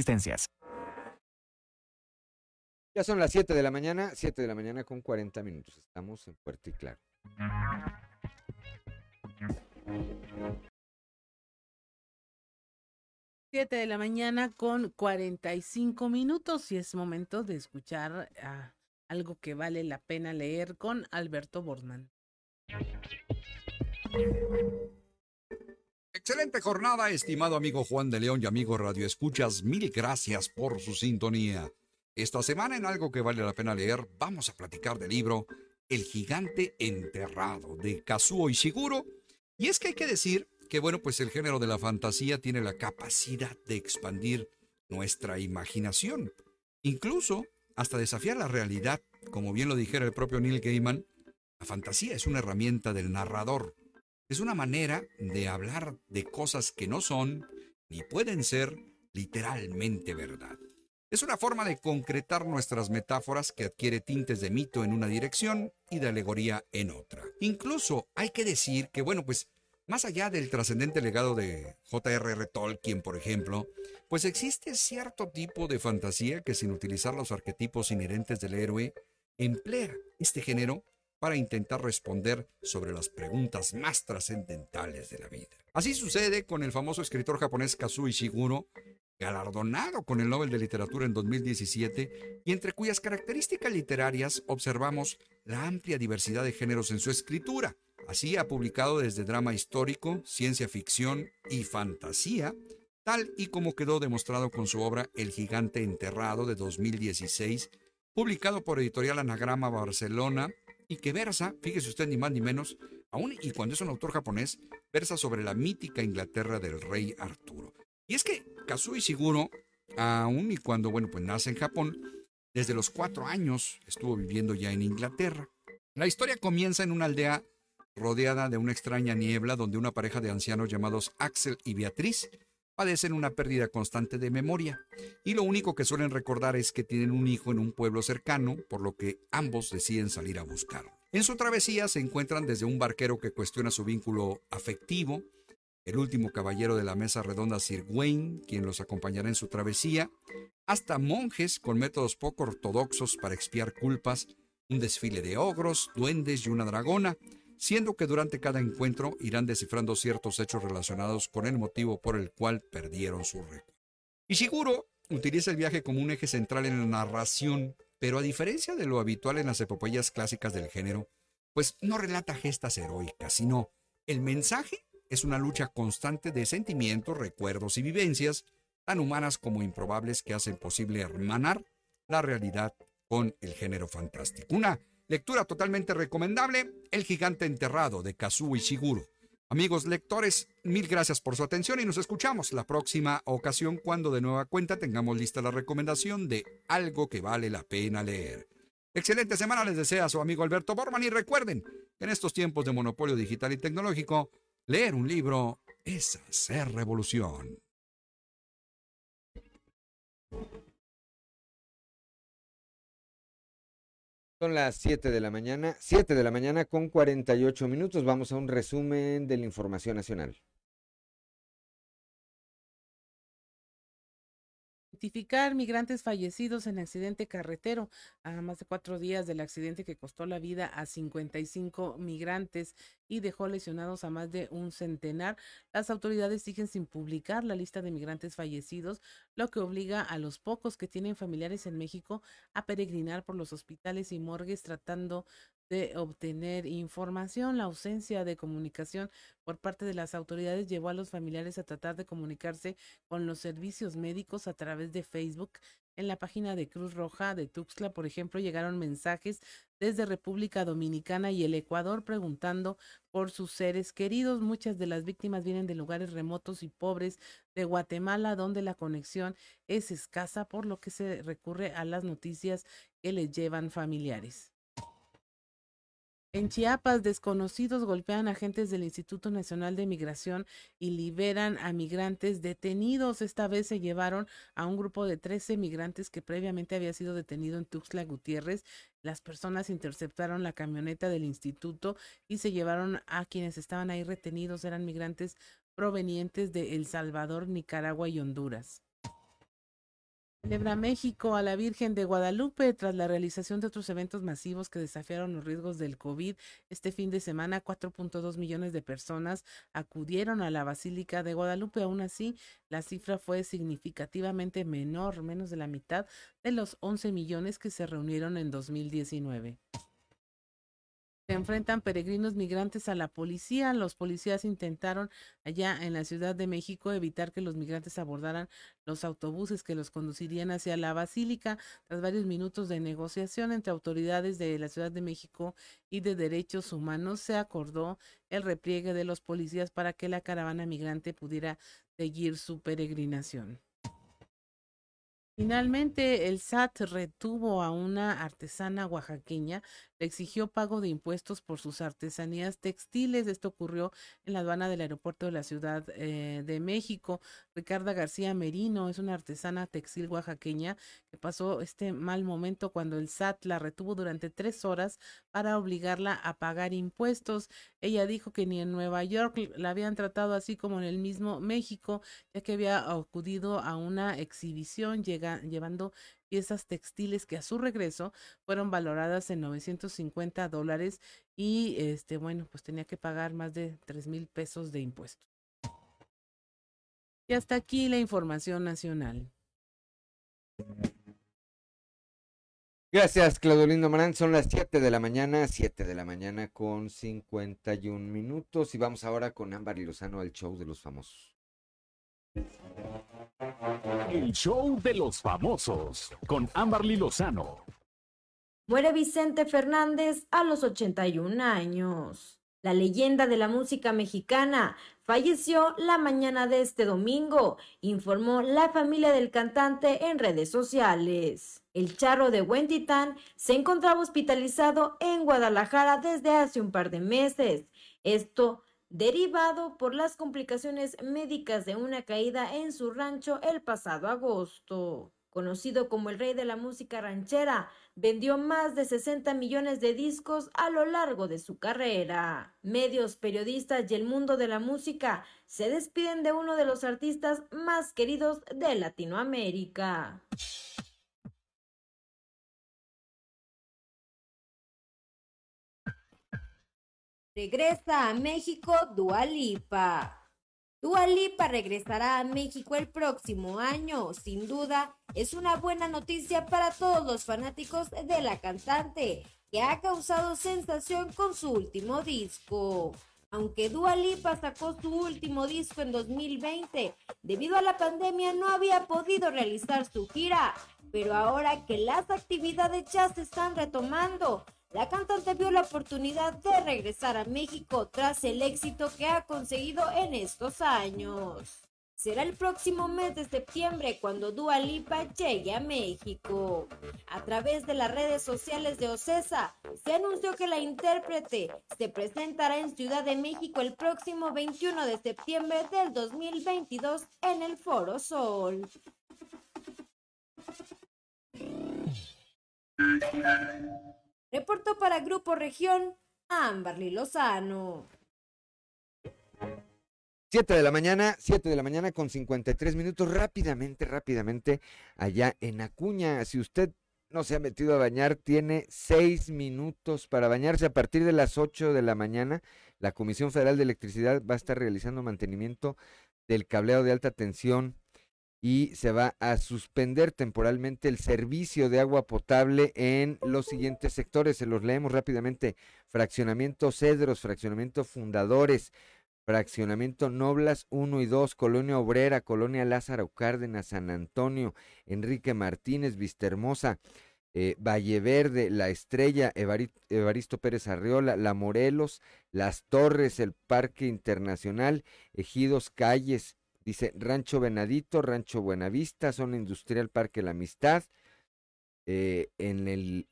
existencias. Ya son las 7 de la mañana, 7 de la mañana con 40 minutos. Estamos en Puerto y Claro. Siete de la mañana con 45 minutos y es momento de escuchar ah, algo que vale la pena leer con Alberto Borman. Excelente jornada, estimado amigo Juan de León y amigo Radio Escuchas. Mil gracias por su sintonía. Esta semana en algo que vale la pena leer, vamos a platicar del libro El gigante enterrado de Kazuo Ishiguro. Y es que hay que decir que, bueno, pues el género de la fantasía tiene la capacidad de expandir nuestra imaginación, incluso hasta desafiar la realidad. Como bien lo dijera el propio Neil Gaiman, la fantasía es una herramienta del narrador es una manera de hablar de cosas que no son ni pueden ser literalmente verdad. Es una forma de concretar nuestras metáforas que adquiere tintes de mito en una dirección y de alegoría en otra. Incluso hay que decir que, bueno, pues más allá del trascendente legado de J.R.R. Tolkien, por ejemplo, pues existe cierto tipo de fantasía que sin utilizar los arquetipos inherentes del héroe, emplea este género para intentar responder sobre las preguntas más trascendentales de la vida. Así sucede con el famoso escritor japonés Kazuo Ishiguro, galardonado con el Nobel de Literatura en 2017 y entre cuyas características literarias observamos la amplia diversidad de géneros en su escritura. Así ha publicado desde drama histórico, ciencia ficción y fantasía, tal y como quedó demostrado con su obra El gigante enterrado de 2016, publicado por Editorial Anagrama Barcelona y que versa, fíjese usted ni más ni menos, aún y cuando es un autor japonés, versa sobre la mítica Inglaterra del rey Arturo. Y es que Kazuo Ishiguro, aún y cuando, bueno, pues nace en Japón, desde los cuatro años estuvo viviendo ya en Inglaterra. La historia comienza en una aldea rodeada de una extraña niebla donde una pareja de ancianos llamados Axel y Beatriz padecen una pérdida constante de memoria y lo único que suelen recordar es que tienen un hijo en un pueblo cercano, por lo que ambos deciden salir a buscarlo. En su travesía se encuentran desde un barquero que cuestiona su vínculo afectivo, el último caballero de la mesa redonda Sir Wayne, quien los acompañará en su travesía, hasta monjes con métodos poco ortodoxos para expiar culpas, un desfile de ogros, duendes y una dragona, siendo que durante cada encuentro irán descifrando ciertos hechos relacionados con el motivo por el cual perdieron su récord. Ishiguro utiliza el viaje como un eje central en la narración, pero a diferencia de lo habitual en las epopeyas clásicas del género, pues no relata gestas heroicas, sino el mensaje es una lucha constante de sentimientos, recuerdos y vivencias, tan humanas como improbables que hacen posible hermanar la realidad con el género fantástico. Una Lectura totalmente recomendable, El gigante enterrado de Kazuo Ishiguro. Amigos lectores, mil gracias por su atención y nos escuchamos la próxima ocasión cuando de nueva cuenta tengamos lista la recomendación de algo que vale la pena leer. Excelente semana les desea su amigo Alberto Borman y recuerden en estos tiempos de monopolio digital y tecnológico, leer un libro es hacer revolución. Son las 7 de la mañana, 7 de la mañana con 48 minutos. Vamos a un resumen de la información nacional. Identificar migrantes fallecidos en accidente carretero. A más de cuatro días del accidente que costó la vida a 55 migrantes y dejó lesionados a más de un centenar, las autoridades siguen sin publicar la lista de migrantes fallecidos, lo que obliga a los pocos que tienen familiares en México a peregrinar por los hospitales y morgues tratando de obtener información. La ausencia de comunicación por parte de las autoridades llevó a los familiares a tratar de comunicarse con los servicios médicos a través de Facebook. En la página de Cruz Roja de Tuxtla, por ejemplo, llegaron mensajes desde República Dominicana y el Ecuador preguntando por sus seres queridos. Muchas de las víctimas vienen de lugares remotos y pobres de Guatemala, donde la conexión es escasa, por lo que se recurre a las noticias que les llevan familiares. En Chiapas, desconocidos golpean agentes del Instituto Nacional de Migración y liberan a migrantes detenidos. Esta vez se llevaron a un grupo de 13 migrantes que previamente había sido detenido en Tuxtla Gutiérrez. Las personas interceptaron la camioneta del instituto y se llevaron a quienes estaban ahí retenidos. Eran migrantes provenientes de El Salvador, Nicaragua y Honduras. Celebra México a la Virgen de Guadalupe tras la realización de otros eventos masivos que desafiaron los riesgos del COVID. Este fin de semana, 4.2 millones de personas acudieron a la Basílica de Guadalupe. Aún así, la cifra fue significativamente menor, menos de la mitad de los 11 millones que se reunieron en 2019. Se enfrentan peregrinos migrantes a la policía. Los policías intentaron allá en la Ciudad de México evitar que los migrantes abordaran los autobuses que los conducirían hacia la basílica. Tras varios minutos de negociación entre autoridades de la Ciudad de México y de derechos humanos, se acordó el repliegue de los policías para que la caravana migrante pudiera seguir su peregrinación. Finalmente, el SAT retuvo a una artesana oaxaqueña, le exigió pago de impuestos por sus artesanías textiles. Esto ocurrió en la aduana del aeropuerto de la Ciudad eh, de México. Ricarda García Merino es una artesana textil oaxaqueña que pasó este mal momento cuando el SAT la retuvo durante tres horas para obligarla a pagar impuestos. Ella dijo que ni en Nueva York la habían tratado así como en el mismo México, ya que había acudido a una exhibición llevando piezas textiles que a su regreso fueron valoradas en 950 dólares y este bueno pues tenía que pagar más de 3 mil pesos de impuestos. Y hasta aquí la información nacional. Gracias, Claudio Lindo Marán. Son las 7 de la mañana, 7 de la mañana con 51 minutos. Y vamos ahora con Ámbar y Lozano al show de los famosos. El show de los famosos con Amberly Lozano. Muere Vicente Fernández a los 81 años. La leyenda de la música mexicana falleció la mañana de este domingo, informó la familia del cantante en redes sociales. El charro de Huentitán se encontraba hospitalizado en Guadalajara desde hace un par de meses. Esto derivado por las complicaciones médicas de una caída en su rancho el pasado agosto. Conocido como el rey de la música ranchera, vendió más de 60 millones de discos a lo largo de su carrera. Medios, periodistas y el mundo de la música se despiden de uno de los artistas más queridos de Latinoamérica. Regresa a México Dualipa. Dualipa regresará a México el próximo año. Sin duda, es una buena noticia para todos los fanáticos de la cantante, que ha causado sensación con su último disco. Aunque Dua Lipa sacó su último disco en 2020, debido a la pandemia no había podido realizar su gira, pero ahora que las actividades ya se están retomando, la cantante vio la oportunidad de regresar a México tras el éxito que ha conseguido en estos años. Será el próximo mes de septiembre cuando Dua Lipa llegue a México. A través de las redes sociales de Ocesa, se anunció que la intérprete se presentará en Ciudad de México el próximo 21 de septiembre del 2022 en el Foro Sol. Reportó para Grupo Región Amberly Lozano. 7 de la mañana, 7 de la mañana con 53 minutos. Rápidamente, rápidamente, allá en Acuña. Si usted no se ha metido a bañar, tiene 6 minutos para bañarse. A partir de las 8 de la mañana, la Comisión Federal de Electricidad va a estar realizando mantenimiento del cableado de alta tensión y se va a suspender temporalmente el servicio de agua potable en los siguientes sectores. Se los leemos rápidamente. Fraccionamiento Cedros, fraccionamiento Fundadores, fraccionamiento Noblas 1 y 2, Colonia Obrera, Colonia Lázaro Cárdenas, San Antonio, Enrique Martínez, Vistahermosa, eh, Valle Verde, La Estrella, Evaristo Pérez Arriola, La Morelos, Las Torres, el Parque Internacional, Ejidos Calles, Dice Rancho Venadito, Rancho Buenavista, Zona Industrial Parque La Amistad, eh, en el,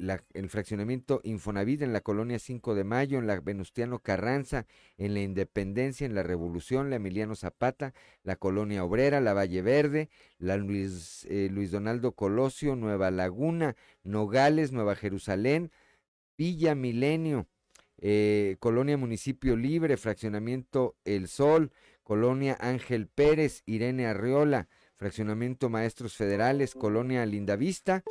fraccionamiento Infonavit, en la colonia 5 de Mayo, en la Venustiano Carranza, en la Independencia, en la Revolución, la Emiliano Zapata, la colonia Obrera, la Valle Verde, la Luis, eh, Donaldo Colosio, Nueva Laguna, Nogales, Nueva Jerusalén, Villa Milenio, eh, colonia Municipio Libre, fraccionamiento El Sol, Colonia Ángel Pérez, Irene Arriola, Fraccionamiento Maestros Federales, Colonia Lindavista,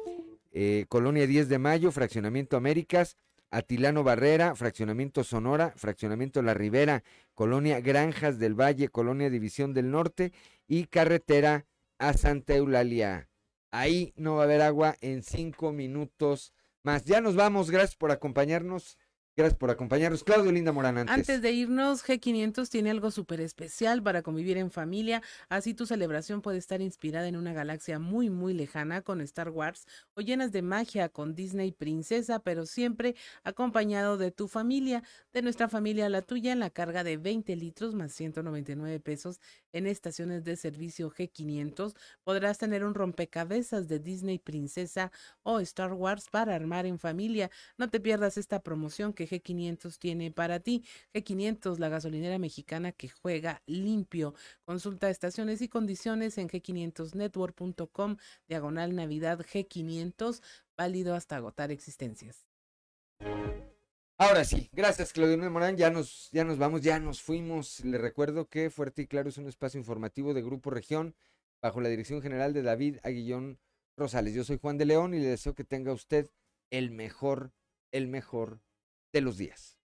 eh, Colonia 10 de Mayo, Fraccionamiento Américas, Atilano Barrera, Fraccionamiento Sonora, Fraccionamiento La Ribera, Colonia Granjas del Valle, Colonia División del Norte y Carretera a Santa Eulalia. Ahí no va a haber agua en cinco minutos más. Ya nos vamos, gracias por acompañarnos. Gracias por acompañarnos. Claudio Linda Morán, antes. Antes de irnos, G500 tiene algo súper especial para convivir en familia. Así tu celebración puede estar inspirada en una galaxia muy, muy lejana con Star Wars o llenas de magia con Disney Princesa, pero siempre acompañado de tu familia, de nuestra familia a la tuya, en la carga de 20 litros más 199 pesos en estaciones de servicio G500. Podrás tener un rompecabezas de Disney Princesa o Star Wars para armar en familia. No te pierdas esta promoción que G500 tiene para ti. G500, la gasolinera mexicana que juega limpio. Consulta estaciones y condiciones en g500network.com, diagonal Navidad G500, válido hasta agotar existencias. Ahora sí, gracias Claudio Morán, ya nos, ya nos vamos, ya nos fuimos. Le recuerdo que Fuerte y Claro es un espacio informativo de Grupo Región bajo la dirección general de David Aguillón Rosales. Yo soy Juan de León y le deseo que tenga usted el mejor, el mejor de los días.